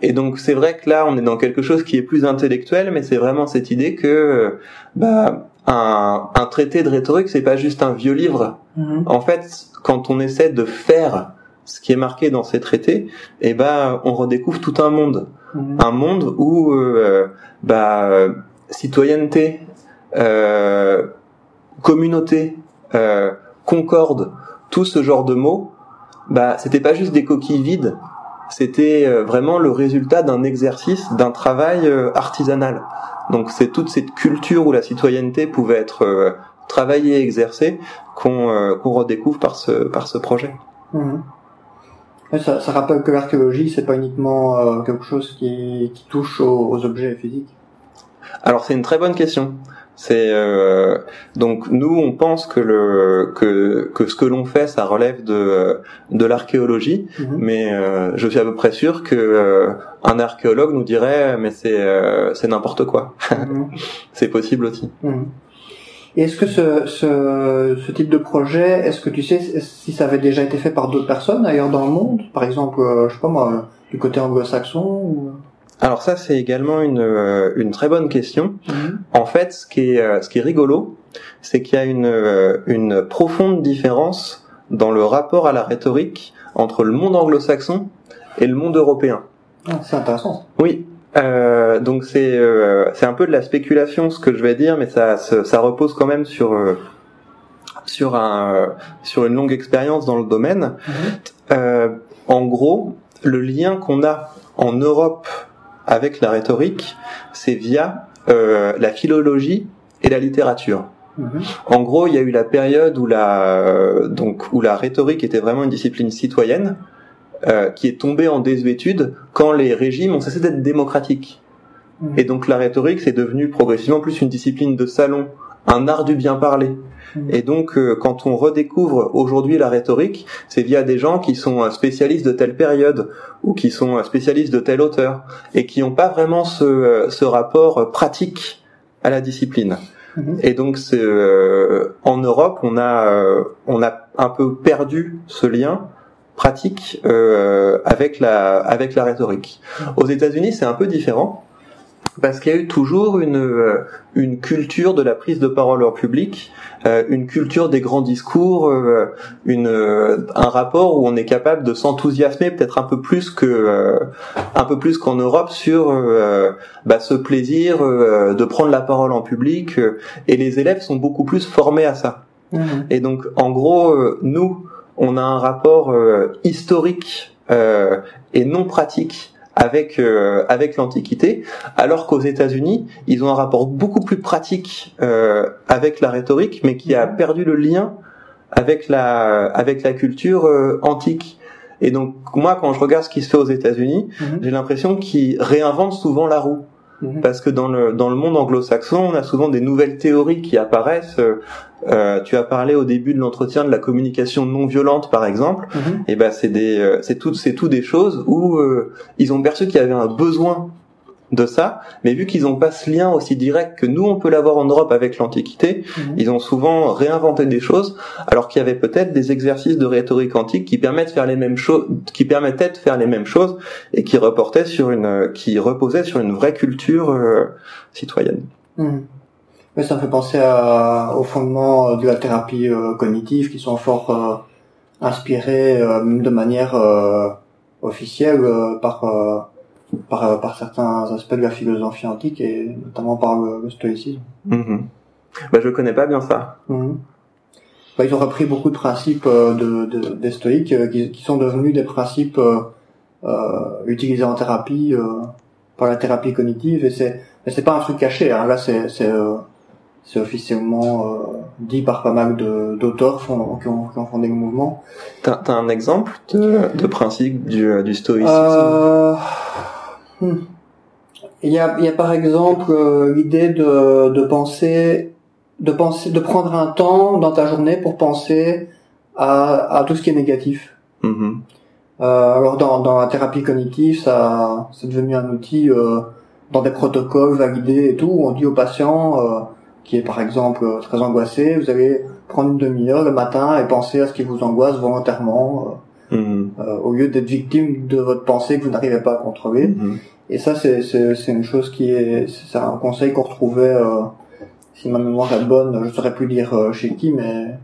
Et donc c'est vrai que là on est dans quelque chose qui est plus intellectuel, mais c'est vraiment cette idée que bah un, un traité de rhétorique, c'est pas juste un vieux livre. Mhm. En fait, quand on essaie de faire ce qui est marqué dans ces traités, eh ben, on redécouvre tout un monde, mhm. un monde où, euh, bah, citoyenneté, euh, communauté, euh, concorde, tout ce genre de mots, bah, c'était pas juste des coquilles vides, c'était euh, vraiment le résultat d'un exercice, d'un travail euh, artisanal. Donc c'est toute cette culture où la citoyenneté pouvait être euh, travaillée et exercée qu'on redécouvre par ce par ce projet. Mhm. Ça, ça, rappelle que l'archéologie c'est pas uniquement quelque chose qui, qui touche aux objets physiques. Alors c'est une très bonne question. C'est euh, donc nous on pense que le que que ce que l'on fait ça relève de de l'archéologie, mhm. mais euh, je suis à peu près sûr que euh, un archéologue nous dirait mais c'est euh, c'est n'importe quoi. Mhm. c'est possible aussi. Mhm. Est-ce que ce, ce, ce type de projet, est-ce que tu sais si ça avait déjà été fait par d'autres personnes ailleurs dans le monde, par exemple, je sais pas moi, du côté anglo-saxon ou... Alors ça, c'est également une, euh, une très bonne question. Mhm. En fait, ce qui est, euh, ce qui est rigolo, c'est qu'il y a une, euh, une profonde différence dans le rapport à la rhétorique entre le monde anglo-saxon et le monde européen. Ah, c'est intéressant. Oui. Euh, donc c'est euh, c'est un peu de la spéculation ce que je vais dire, mais ça ça, repose quand même sur sur un sur une longue expérience dans le domaine. Mhm. en gros, le lien qu'on a en Europe avec la rhétorique, c'est via euh, la philologie et la littérature. Mhm. En gros, il y a eu la période où la euh, donc où la rhétorique était vraiment une discipline citoyenne euh, qui est tombée en désuétude quand les régimes ont cessé d'être démocratiques. Mhm. Et donc la rhétorique c'est devenu progressivement plus une discipline de salon, un art du bien parler. Et donc, euh, quand on redécouvre aujourd'hui la rhétorique, c'est via des gens qui sont spécialistes de telle période ou qui sont spécialistes de tel auteur et qui n'ont pas vraiment ce, euh, ce, rapport pratique à la discipline. Mhm. Et donc, c'est euh, en Europe, on a on a un peu perdu ce lien pratique avec la avec la rhétorique. Mhm. Aux États-Unis, c'est un peu différent parce qu'il y a eu toujours une, euh, une culture de la prise de parole en public, euh, une culture des grands discours, euh, une, un rapport où on est capable de s'enthousiasmer peut-être un peu plus que un peu plus qu'en Europe sur bah, ce plaisir de prendre la parole en public et les élèves sont beaucoup plus formés à ça. Mmh. Et donc en gros nous on a un rapport historique et non pratique avec euh, avec l'Antiquité, alors qu'aux États-Unis, ils ont un rapport beaucoup plus pratique euh, avec la rhétorique, mais qui a perdu le lien avec la avec la culture euh, antique. Et donc moi, quand je regarde ce qui se fait aux États-Unis, mhm. j'ai l'impression qu'ils réinventent souvent la roue. Mhm. Parce que dans le, dans le monde anglo-saxon, on a souvent des nouvelles théories qui apparaissent. Euh, tu as parlé au début de l'entretien de la communication non violente, par exemple. Mhm. Et ben c'est des, euh, c'est tout, c'est tout des choses où euh, ils ont perçu qu'il y avait un besoin de ça, mais vu qu'ils n'ont pas ce lien aussi direct que nous on peut l'avoir en Europe avec l'Antiquité, mhm. ils ont souvent réinventé des choses, alors qu'il y avait peut-être des exercices de rhétorique antique qui permettent de faire les mêmes choses, qui permettaient de faire les mêmes choses et qui reportaient sur une, qui reposaient sur une vraie culture euh, citoyenne. Mhm. Mais ça me fait penser à, au fondement de la thérapie euh, cognitive qui sont fort euh, inspirés de manière officielle par par, par certains aspects de la philosophie antique et notamment par le, stoïcisme. Mm Bah, je connais pas bien ça. Mhm. Bah, ils ont repris beaucoup de principes euh, de, de, des stoïques euh, qui, qui, sont devenus des principes euh, euh utilisés en thérapie par la thérapie cognitive et c'est mais c'est pas un truc caché hein. là c'est c'est c'est officiellement dit par pas mal de d'auteurs qui ont, qui ont fondé le mouvement. T'as as un exemple de, de principe du, du stoïcisme? Hmm. Il y a, il y a par exemple euh, l'idée de, de penser, de penser, de prendre un temps dans ta journée pour penser à, à tout ce qui est négatif. Mm-hmm. Euh, alors dans, dans la thérapie cognitive, ça, c'est devenu un outil euh, dans des protocoles validés et tout. Où on dit au patient euh, qui est par exemple très angoissé, vous allez prendre une demi-heure le matin et penser à ce qui vous angoisse volontairement. Mm-hmm. au lieu d'être victime de votre pensée que vous n'arrivez pas à contrôler. Mm-hmm. Et ça, c'est, c'est, c'est une chose qui est, c'est un conseil qu'on retrouvait, euh, si ma mémoire est bonne, je saurais plus dire euh, chez qui, mais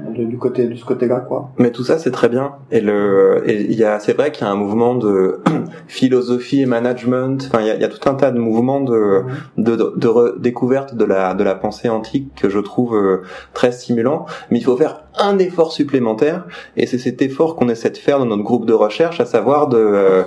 du côté de ce côté-là quoi. Mais tout ça c'est très bien et le il y a c'est vrai qu'il y a un mouvement de philosophie et management enfin il y a, y a, tout un tas de mouvements de mhm. de, de, découverte de la de la pensée antique que je trouve euh, très stimulant mais il faut faire un effort supplémentaire et c'est cet effort qu'on essaie de faire dans notre groupe de recherche à savoir de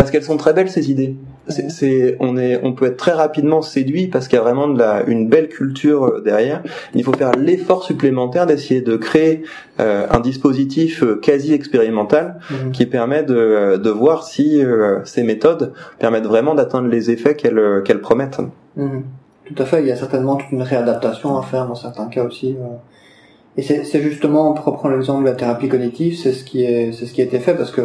parce qu'elles sont très belles ces idées. C'est, on est, on peut être très rapidement séduit parce qu'il y a vraiment de la, une belle culture euh, derrière. Il faut faire l'effort supplémentaire d'essayer de créer euh, un dispositif euh, quasi expérimental mhm. qui permet de, de voir si ces méthodes permettent vraiment d'atteindre les effets qu'elles, qu'elles promettent. Mhm. Tout à fait. Il y a certainement toute une réadaptation à faire dans certains cas aussi. Et c'est, c'est justement, pour reprendre l'exemple de la thérapie cognitive, c'est ce qui est, c'est ce qui a été fait parce que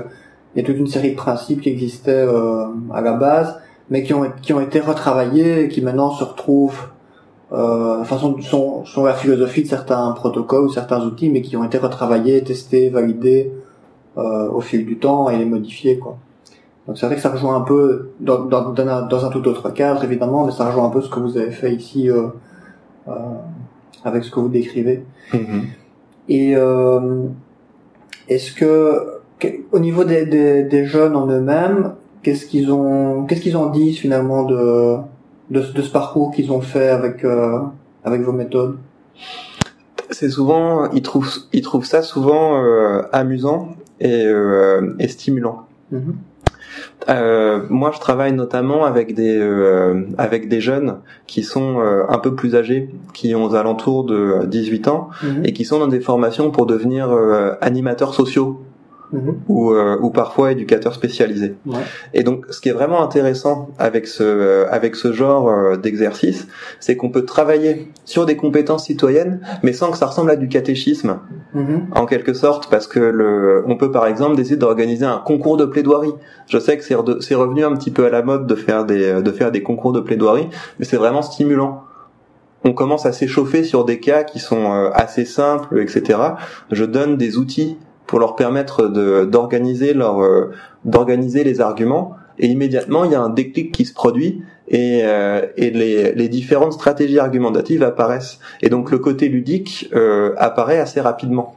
il y a toute une série de principes qui existaient euh, à la base, mais qui ont, qui ont été retravaillés et qui maintenant se retrouvent, euh, enfin sont, sont, sont la philosophie de certains protocoles ou certains outils, mais qui ont été retravaillés, testés, validés euh, au fil du temps et modifiés quoi. Donc c'est vrai que ça rejoint un peu dans, dans, dans, un, dans un tout autre cadre évidemment, mais ça rejoint un peu ce que vous avez fait ici euh, euh, avec ce que vous décrivez. Mm-hmm. Et euh, est-ce que au niveau des, des, des jeunes en eux-mêmes, qu'est-ce qu'ils ont, qu'est-ce qu'ils ont dit finalement de, de, de ce parcours qu'ils ont fait avec, euh, avec vos méthodes? C'est souvent, ils trouvent, ils trouvent ça souvent euh, amusant et, euh, et stimulant. Mm-hmm. Euh, moi, je travaille notamment avec des euh, avec des jeunes qui sont euh, un peu plus âgés, qui ont aux alentours de 18 ans mm-hmm. et qui sont dans des formations pour devenir animateurs sociaux Mhm. ou, euh, ou parfois éducateurs spécialisés. Ouais. Et donc, ce qui est vraiment intéressant avec ce euh, avec ce genre euh, d'exercice, c'est qu'on peut travailler sur des compétences citoyennes, mais sans que ça ressemble à du catéchisme, mhm. en quelque sorte, parce que le, on peut par exemple décider d'organiser un concours de plaidoirie. Je sais que c'est c'est revenu un petit peu à la mode de faire des de faire des concours de plaidoirie, mais c'est vraiment stimulant on commence à s'échauffer sur des cas qui sont assez simples, etc. Je donne des outils pour leur permettre d'organiser leur euh, d'organiser les arguments. Et immédiatement il y a un déclic qui se produit et, euh, et les, les, différentes stratégies argumentatives apparaissent. Et donc le côté ludique euh, apparaît assez rapidement.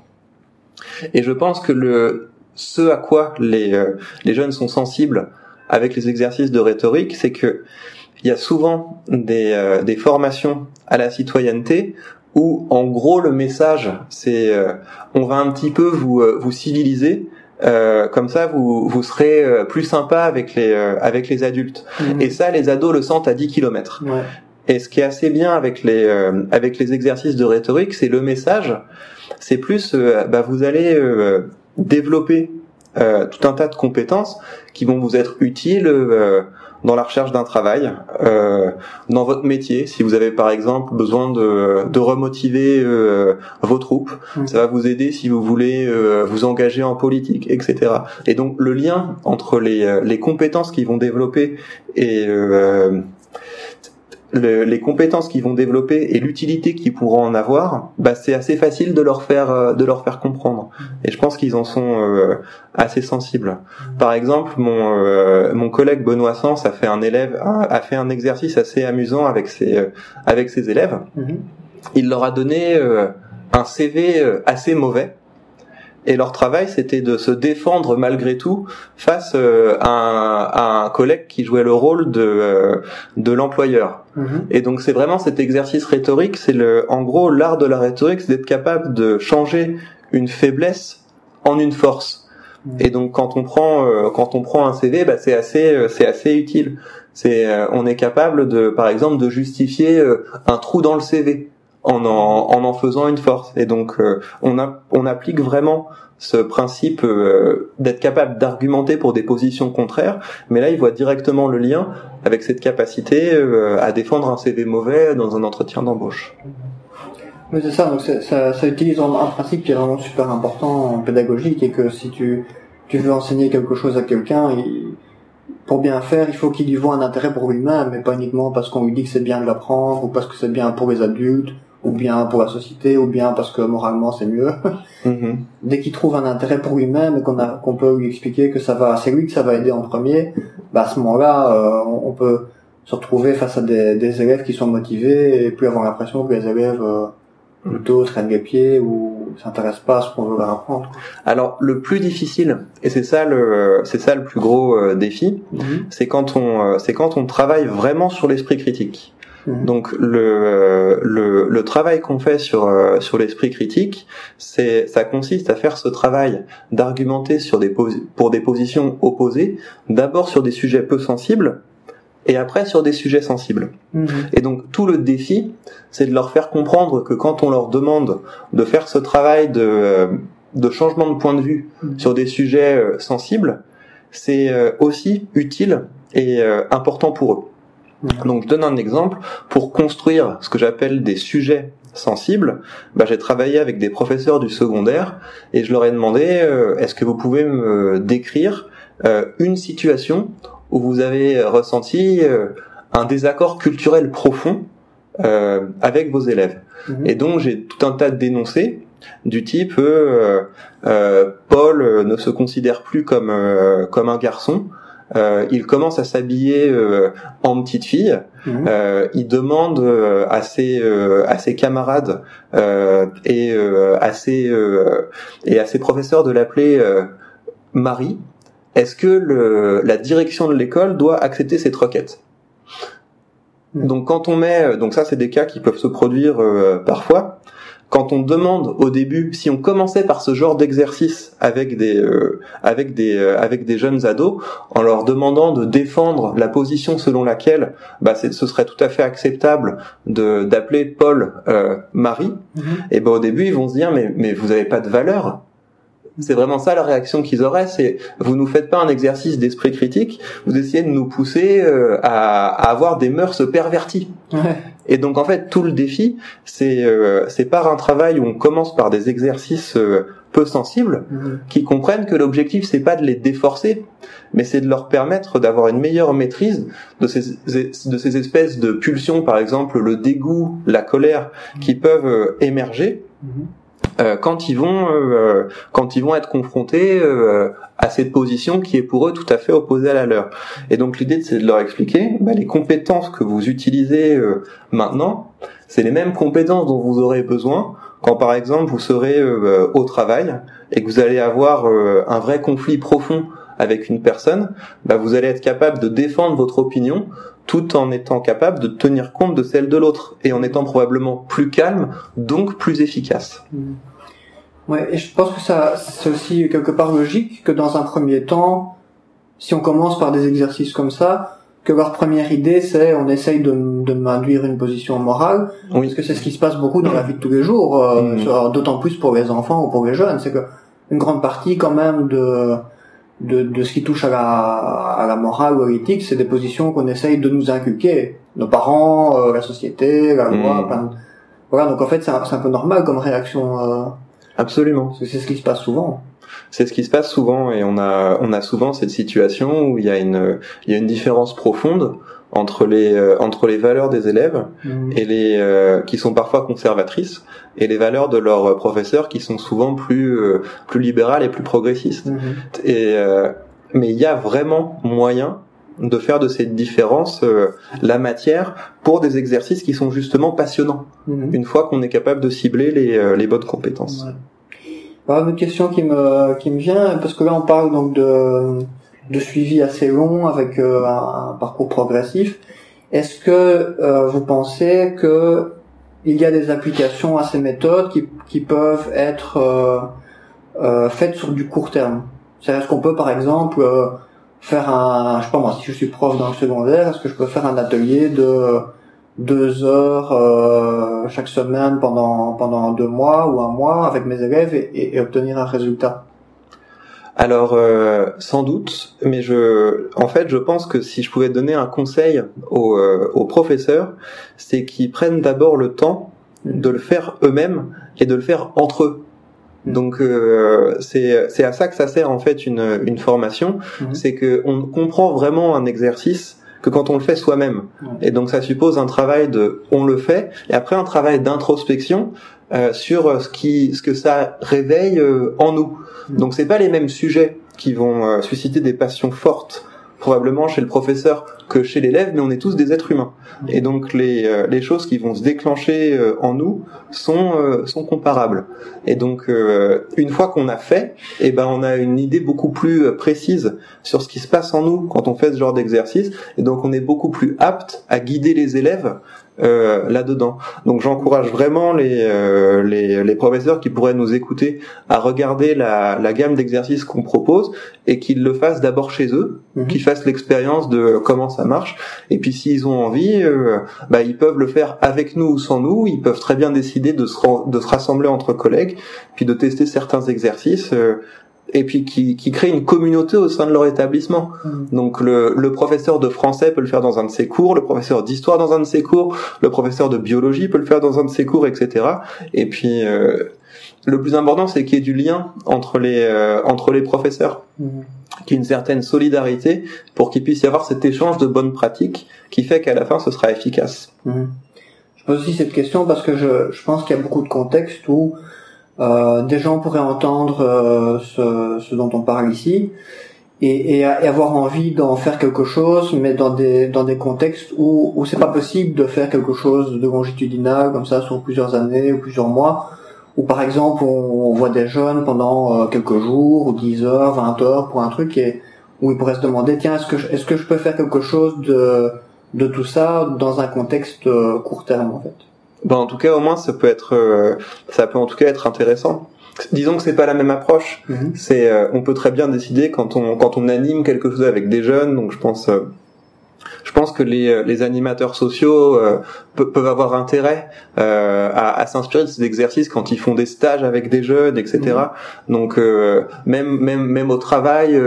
Et je pense que le ce à quoi les euh, les jeunes sont sensibles avec les exercices de rhétorique c'est que il y a souvent des, des formations à la citoyenneté où en gros le message c'est euh, on va un petit peu vous euh, vous civiliser euh, comme ça vous vous serez euh, plus sympa avec les avec les adultes mhm. et ça les ados le sentent à 10 km ouais. et ce qui est assez bien avec les avec les exercices de rhétorique c'est le message c'est plus bah, vous allez développer tout un tas de compétences qui vont vous être utiles dans la recherche d'un travail, euh, dans votre métier. Si vous avez par exemple besoin de, de remotiver euh, vos troupes, mm. ça va vous aider si vous voulez euh, vous engager en politique, etc. Et donc le lien entre les, les compétences qu'ils vont développer et les compétences qu'ils vont développer et l'utilité qu'ils pourront en avoir, bah, c'est assez facile de leur faire euh, de leur faire comprendre. Et je pense qu'ils en sont euh, assez sensibles. Par exemple, mon euh, mon collègue Benoît Sens a fait un élève a, fait un exercice assez amusant avec ses avec ses élèves. Mm-hmm. Il leur a donné un CV assez mauvais et leur travail c'était de se défendre malgré tout face euh, à, un, collègue qui jouait le rôle de, euh, de l'employeur. Mhm. Et donc c'est vraiment cet exercice rhétorique, c'est le, en gros l'art de la rhétorique, c'est d'être capable de changer une faiblesse en une force. Mhm. Et donc quand on prend euh, quand on prend un CV, bah, c'est assez c'est assez utile. C'est on est capable de par exemple de justifier un trou dans le CV en en, en, faisant une force. Et donc euh, on, a, on applique vraiment ce principe euh, d'être capable d'argumenter pour des positions contraires, mais là il voit directement le lien avec cette capacité euh, à défendre un CV mauvais dans un entretien d'embauche. Oui, c'est ça, donc ça, ça utilise un, principe qui est vraiment super important en pédagogique et que si tu, tu veux enseigner quelque chose à quelqu'un, pour bien faire, il faut qu'il y voit un intérêt pour lui-même, mais pas uniquement parce qu'on lui dit que c'est bien de l'apprendre ou parce que c'est bien pour les adultes ou bien pour la société, ou bien parce que moralement c'est mieux. Mm-hmm. Dès qu'il trouve un intérêt pour lui-même et qu'on a qu'on peut lui expliquer que ça va, c'est lui que ça va aider en premier, bah à ce moment-là, euh, on, peut se retrouver face à des, des, élèves qui sont motivés et plus avoir l'impression que les élèves euh, plutôt traînent les pieds ou s'intéressent pas à ce qu'on veut leur apprendre. Alors le plus difficile et c'est ça le c'est ça le plus gros euh, défi, mm-hmm. c'est quand on c'est quand on travaille vraiment sur l'esprit critique. Mhm. Donc le, le, le travail qu'on fait sur euh, sur l'esprit critique, c'est ça consiste à faire ce travail d'argumenter sur des pour des positions opposées, d'abord sur des sujets peu sensibles et après sur des sujets sensibles. Mhm. Et donc tout le défi, c'est de leur faire comprendre que quand on leur demande de faire ce travail de de changement de point de vue mhm. sur des sujets euh, sensibles, c'est euh, aussi utile et important pour eux. Donc je donne un exemple. Pour construire ce que j'appelle des sujets sensibles, bah, j'ai travaillé avec des professeurs du secondaire et je leur ai demandé euh, est-ce que vous pouvez me décrire euh, une situation où vous avez ressenti euh, un désaccord culturel profond avec vos élèves. Mhm. Et donc j'ai tout un tas de dénoncés du type Paul ne se considère plus comme comme un garçon euh, il commence à s'habiller euh, en petite fille. Mhm. Euh, il demande euh, à ses à ses camarades et à ses et à ses professeurs de l'appeler Marie. Est-ce que le, la direction de l'école doit accepter cette requête? Mhm. Donc quand on met, donc ça c'est des cas qui peuvent se produire parfois quand on demande au début, si on commençait par ce genre d'exercice avec des euh, avec des euh, avec des jeunes ados, en leur demandant de défendre la position selon laquelle bah ce serait tout à fait acceptable de d'appeler Paul euh, Marie, mhm. et ben au début ils vont se dire mais mais vous avez pas de valeur, c'est vraiment ça la réaction qu'ils auraient, c'est vous nous faites pas un exercice d'esprit critique, vous essayez de nous pousser euh, à, à, avoir des mœurs perverties. Ouais. Et donc en fait tout le défi, c'est euh, c'est par un travail où on commence par des exercices euh, peu sensibles, mhm. qui comprennent que l'objectif c'est pas de les déforcer, mais c'est de leur permettre d'avoir une meilleure maîtrise de ces de ces espèces de pulsions, par exemple le dégoût, la colère, qui peuvent émerger. Mhm. Euh, quand ils vont euh, quand ils vont être confrontés euh, à cette position qui est pour eux tout à fait opposée à la leur. Et donc l'idée c'est de leur expliquer bah, les compétences que vous utilisez maintenant, c'est les mêmes compétences dont vous aurez besoin quand par exemple vous serez au travail et que vous allez avoir un vrai conflit profond avec une personne, bah, vous allez être capable de défendre votre opinion tout en étant capable de tenir compte de celle de l'autre et en étant probablement plus calme, donc plus efficace. Mmh. Ouais, et je pense que ça, c'est aussi quelque part logique que dans un premier temps, si on commence par des exercices comme ça, que leur première idée c'est on essaye de, de m'induire une position morale, oui. parce que c'est ce qui se passe beaucoup dans la vie de tous les jours, euh, mmh. d'autant plus pour les enfants ou pour les jeunes, c'est que une grande partie quand même de de, de ce qui touche à la, à la morale ou à l'éthique, c'est des positions qu'on essaye de nous inculquer. Nos parents, euh, la société, la loi, mmh. voilà. Donc en fait, c'est un, un, peu normal comme réaction. Euh, Absolument. c'est ce qui se passe souvent. C'est ce qui se passe souvent et on a on a souvent cette situation où il y a une il y a une différence profonde entre les euh, entre les valeurs des élèves mmh. et les euh, qui sont parfois conservatrices et les valeurs de leurs professeurs qui sont souvent plus euh, plus libérales et plus progressistes. Mmh. Et mais il y a vraiment moyen de faire de cette différence la matière pour des exercices qui sont justement passionnants. Mmh. Une fois qu'on est capable de cibler les les bonnes compétences. Ouais. Alors, une question qui me qui me vient parce que là on parle donc de de suivi assez long avec euh, un, parcours progressif. Est-ce que euh, vous pensez que il y a des applications à ces méthodes qui, qui peuvent être euh, faites sur du court terme? C'est-à-dire est-ce qu'on peut par exemple faire un, je sais pas moi, si je suis prof dans le secondaire, est-ce que je peux faire un atelier de deux heures chaque semaine pendant pendant deux mois ou un mois avec mes élèves et obtenir un résultat? Alors euh, sans doute, mais je, en fait, je pense que si je pouvais donner un conseil aux, euh, aux professeurs, c'est qu'ils prennent d'abord le temps de le faire eux-mêmes et de le faire entre eux. Donc euh, c'est c'est à ça que ça sert en fait une une formation, mhm. c'est que on comprend vraiment un exercice que quand on le fait soi-même. Et donc ça suppose un travail de on le fait et après un travail d'introspection euh, sur ce qui ce que ça réveille euh, en nous. Donc c'est pas les mêmes sujets qui vont euh, susciter des passions fortes probablement chez le professeur que chez l'élève, mais on est tous des êtres humains. Et donc les, euh, les choses qui vont se déclencher euh, en nous sont, sont comparables. Et donc une fois qu'on a fait, eh ben on a une idée beaucoup plus précise sur ce qui se passe en nous quand on fait ce genre d'exercice, et donc on est beaucoup plus apte à guider les élèves euh, là-dedans. Donc j'encourage vraiment les, euh, les, les, professeurs qui pourraient nous écouter à regarder la, la gamme d'exercices qu'on propose et qu'ils le fassent d'abord chez eux, mhm. qu'ils fassent l'expérience de comment ça marche. Et puis s'ils ont envie, euh, bah, ils peuvent le faire avec nous ou sans nous. Ils peuvent très bien décider de se, de se rassembler entre collègues, puis de tester certains exercices et puis qui, qui crée une communauté au sein de leur établissement. Mm. Donc le, le, professeur de français peut le faire dans un de ses cours, le professeur d'histoire dans un de ses cours, le professeur de biologie peut le faire dans un de ses cours, etc. Et puis euh, le plus important, c'est qu'il y ait du lien entre les euh, entre les professeurs, mmh. qu'il y ait une certaine solidarité pour qu'il puisse y avoir cet échange de bonnes pratiques qui fait qu'à la fin, ce sera efficace. Mm. Je pose aussi cette question parce que je, je pense qu'il y a beaucoup de contextes où euh, des gens pourraient entendre euh, ce, dont on parle ici et, et, avoir envie d'en faire quelque chose, mais dans des dans des contextes où où c'est pas possible de faire quelque chose de longitudinal comme ça sur plusieurs années ou plusieurs mois. Ou par exemple on, voit des jeunes pendant euh, quelques jours ou 10 heures, 20 heures pour un truc et où ils pourraient se demander tiens est-ce que est-ce que je peux faire quelque chose de tout ça dans un contexte court terme en fait. Ben, en tout cas, au moins, ça peut être, euh, ça peut en tout cas être intéressant. Disons que c'est pas la même approche. Mhm. C'est, euh, on peut très bien décider quand on quand on anime quelque chose avec des jeunes. Donc, je pense euh, je pense que les, euh, les animateurs sociaux euh, peuvent avoir intérêt euh, à, à s'inspirer de ces exercices quand ils font des stages avec des jeunes, etc. Mmh. Donc même même même au travail,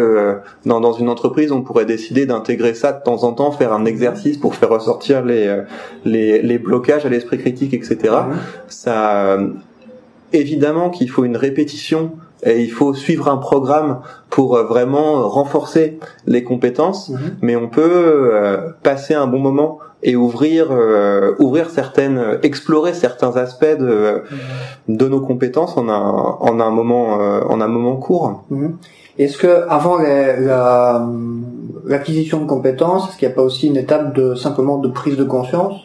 dans, dans une entreprise, on pourrait décider d'intégrer ça de temps en temps, faire un exercice pour faire ressortir les les, les blocages à l'esprit critique, etc. Mmh. Ça évidemment qu'il faut une répétition et il faut suivre un programme pour euh, vraiment renforcer les compétences, mhm. mais on peut euh, passer un bon moment et ouvrir euh, ouvrir certaines explorer certains aspects de mhm. de nos compétences en un en un moment en un moment court. Mhm. Est-ce que avant la, l'acquisition de compétences, est-ce qu'il n'y a pas aussi une étape de simplement de prise de conscience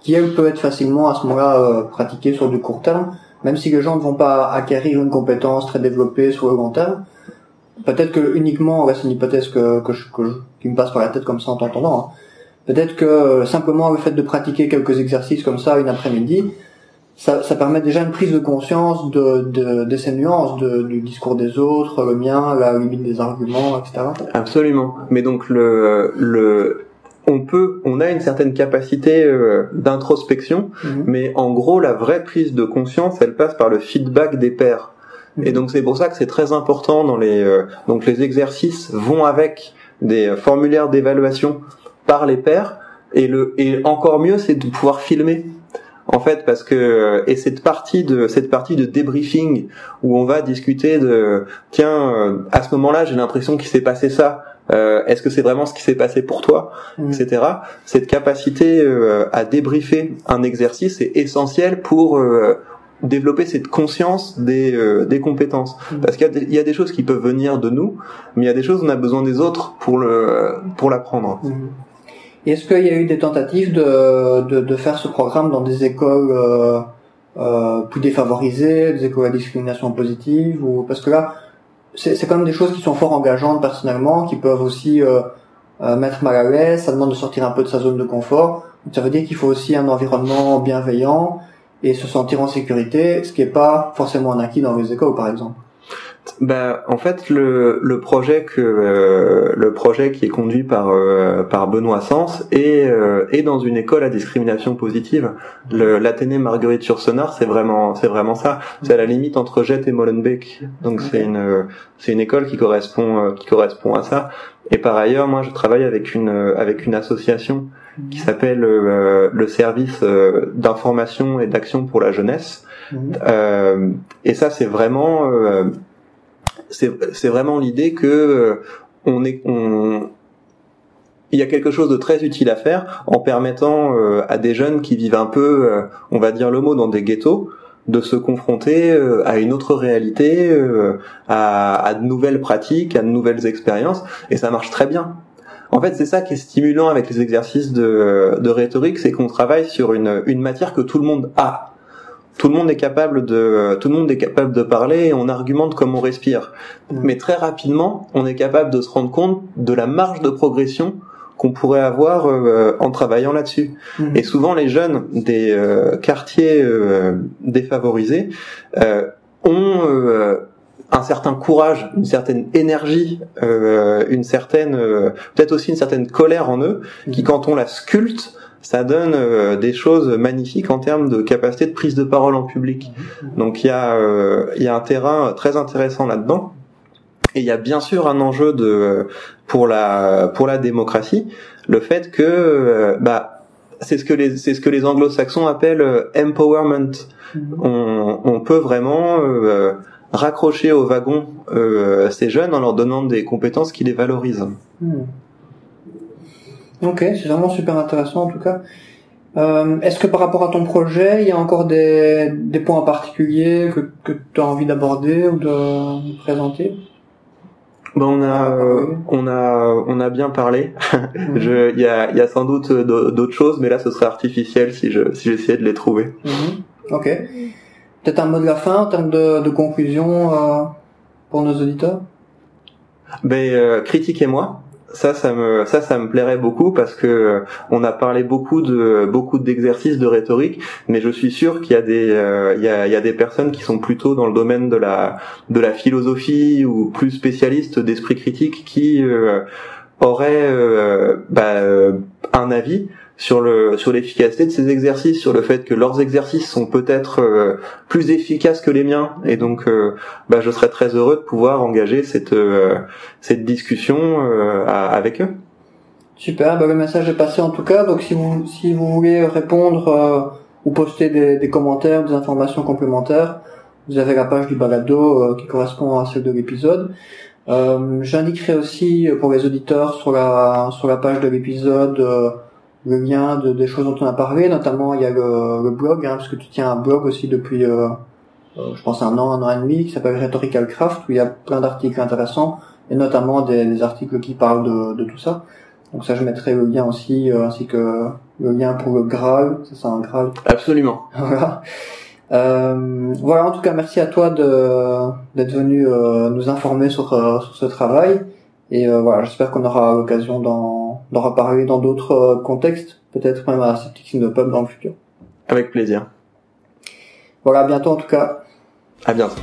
qui elle peut être facilement à ce moment-là pratiquée sur du court terme? Même si les gens ne vont pas acquérir une compétence très développée sur le long terme, peut-être que uniquement, c'est une hypothèse que, que, je, que qui me passe par la tête comme ça en t'entendant, hein. peut-être que euh, simplement le fait de pratiquer quelques exercices comme ça une après-midi, ça, ça, permet déjà une prise de conscience de, de, de ces nuances, de, du discours des autres, le mien, la limite des arguments, etc. Absolument. Mais donc le, le on peut, on a une certaine capacité euh, d'introspection, mhm. mais en gros, la vraie prise de conscience, elle passe par le feedback des pairs. Et donc c'est pour ça que c'est très important dans les donc les exercices vont avec des formulaires d'évaluation par les pairs et le et encore mieux c'est de pouvoir filmer en fait parce que et cette partie de cette partie de débriefing où on va discuter de tiens euh, à ce moment-là j'ai l'impression qu'il s'est passé ça euh, est-ce que c'est vraiment ce qui s'est passé pour toi mmh. etc cette capacité euh, à débriefer un exercice est essentielle pour développer cette conscience des, des compétences mmh. parce qu'il y, a des choses qui peuvent venir de nous mais il y a des choses où on a besoin des autres pour le pour l'apprendre mmh. Est-ce qu'il y a eu des tentatives de, de, de, faire ce programme dans des écoles euh, euh, plus défavorisées, des écoles à discrimination positive ou parce que là, c'est quand même des choses qui sont fort engageantes personnellement, qui peuvent aussi euh, mettre mal à l'aise. Ça demande de sortir un peu de sa zone de confort. Donc, ça veut dire qu'il faut aussi un environnement bienveillant et se sentir en sécurité, ce qui n'est pas forcément un acquis dans les écoles, par exemple. Bah, en fait, le, le projet que euh, le projet qui est conduit par euh, par Benoît Sens est euh, est dans une école à discrimination positive. L'Athénée Marguerite Yourcenar, c'est vraiment c'est vraiment ça. C'est à la limite entre Jette et Molenbeek. Donc c'est une c'est une école qui correspond qui correspond à ça. Et par ailleurs, moi, je travaille avec une avec une association qui mhm. s'appelle le service d'information et d'action pour la jeunesse. Mhm. et ça, c'est vraiment c'est vraiment l'idée que euh, on est on y a quelque chose de très utile à faire en permettant euh, à des jeunes qui vivent un peu, euh, on va dire le mot, dans des ghettos, de se confronter à une autre réalité, à, de nouvelles pratiques, à de nouvelles expériences, et ça marche très bien. En fait, c'est ça qui est stimulant avec les exercices de, rhétorique, c'est qu'on travaille sur une matière que tout le monde a tout le monde est capable de tout le monde est capable de parler et on argumente comme on respire. Mm. Mais très rapidement, on est capable de se rendre compte de la marge de progression qu'on pourrait avoir euh, en travaillant là-dessus. Mm. Et souvent, les jeunes des euh, quartiers euh, défavorisés ont un certain courage, une certaine énergie, une certaine, peut-être aussi une certaine colère en eux, qui mm. quand on la sculpte, ça donne euh, des choses magnifiques en termes de capacité de prise de parole en public. Donc il y a euh, il y a un terrain très intéressant là-dedans. Et il y a bien sûr un enjeu de pour la pour la démocratie, le fait que euh, bah c'est ce que les c'est ce que les anglo-saxons appellent empowerment. On, on peut vraiment raccrocher au wagon ces jeunes en leur donnant des compétences qui les valorisent. Hmm. Ok, c'est vraiment super intéressant en tout cas. Euh, Est-ce que par rapport à ton projet, il y a encore des, des points particuliers que, que tu as envie d'aborder ou de présenter? Ben on a on a on a bien parlé. Mhm. Je il y a il y a sans doute d'autres choses, mais là ce serait artificiel si je si j'essayais de les trouver. Mhm. Ok. Peut-être un mot de la fin en termes de, de conclusion euh, pour nos auditeurs? Ben euh, critiquez-moi ça, ça me, ça, ça me plairait beaucoup parce que euh, on a parlé beaucoup de beaucoup d'exercices de rhétorique, mais je suis sûr qu'il y a des, euh, il, y a, il y a des personnes qui sont plutôt dans le domaine de la de la philosophie ou plus spécialistes d'esprit critique qui euh, auraient bah, un avis sur le sur l'efficacité de ces exercices, sur le fait que leurs exercices sont peut-être euh, plus efficaces que les miens, et donc euh, bah, je serais très heureux de pouvoir engager cette euh, cette discussion avec eux. Super, bah, le message est passé en tout cas. Donc si vous si vous voulez répondre ou poster des, des, commentaires, des informations complémentaires, vous avez la page du balado qui correspond à celle de l'épisode. J'indiquerai aussi pour les auditeurs sur la sur la page de l'épisode le lien de, des choses dont on a parlé, notamment il y a le, le blog, hein, parce que tu tiens un blog aussi depuis, euh, euh, je pense, un an, un an et demi, qui s'appelle Rhetorical Craft, où il y a plein d'articles intéressants, et notamment des, des articles qui parlent de, de, tout ça. Donc ça, je mettrai le lien aussi, euh, ainsi que le lien pour le Graal, c'est ça un Graal Absolument. voilà. Euh, voilà, en tout cas, merci à toi de d'être venu nous informer sur, sur ce travail. Et voilà, j'espère qu'on aura l'occasion d'en d'en reparler dans d'autres euh, contextes, peut-être même à Septic in the Pub dans le futur. Avec plaisir. Voilà, à bientôt en tout cas. À bientôt.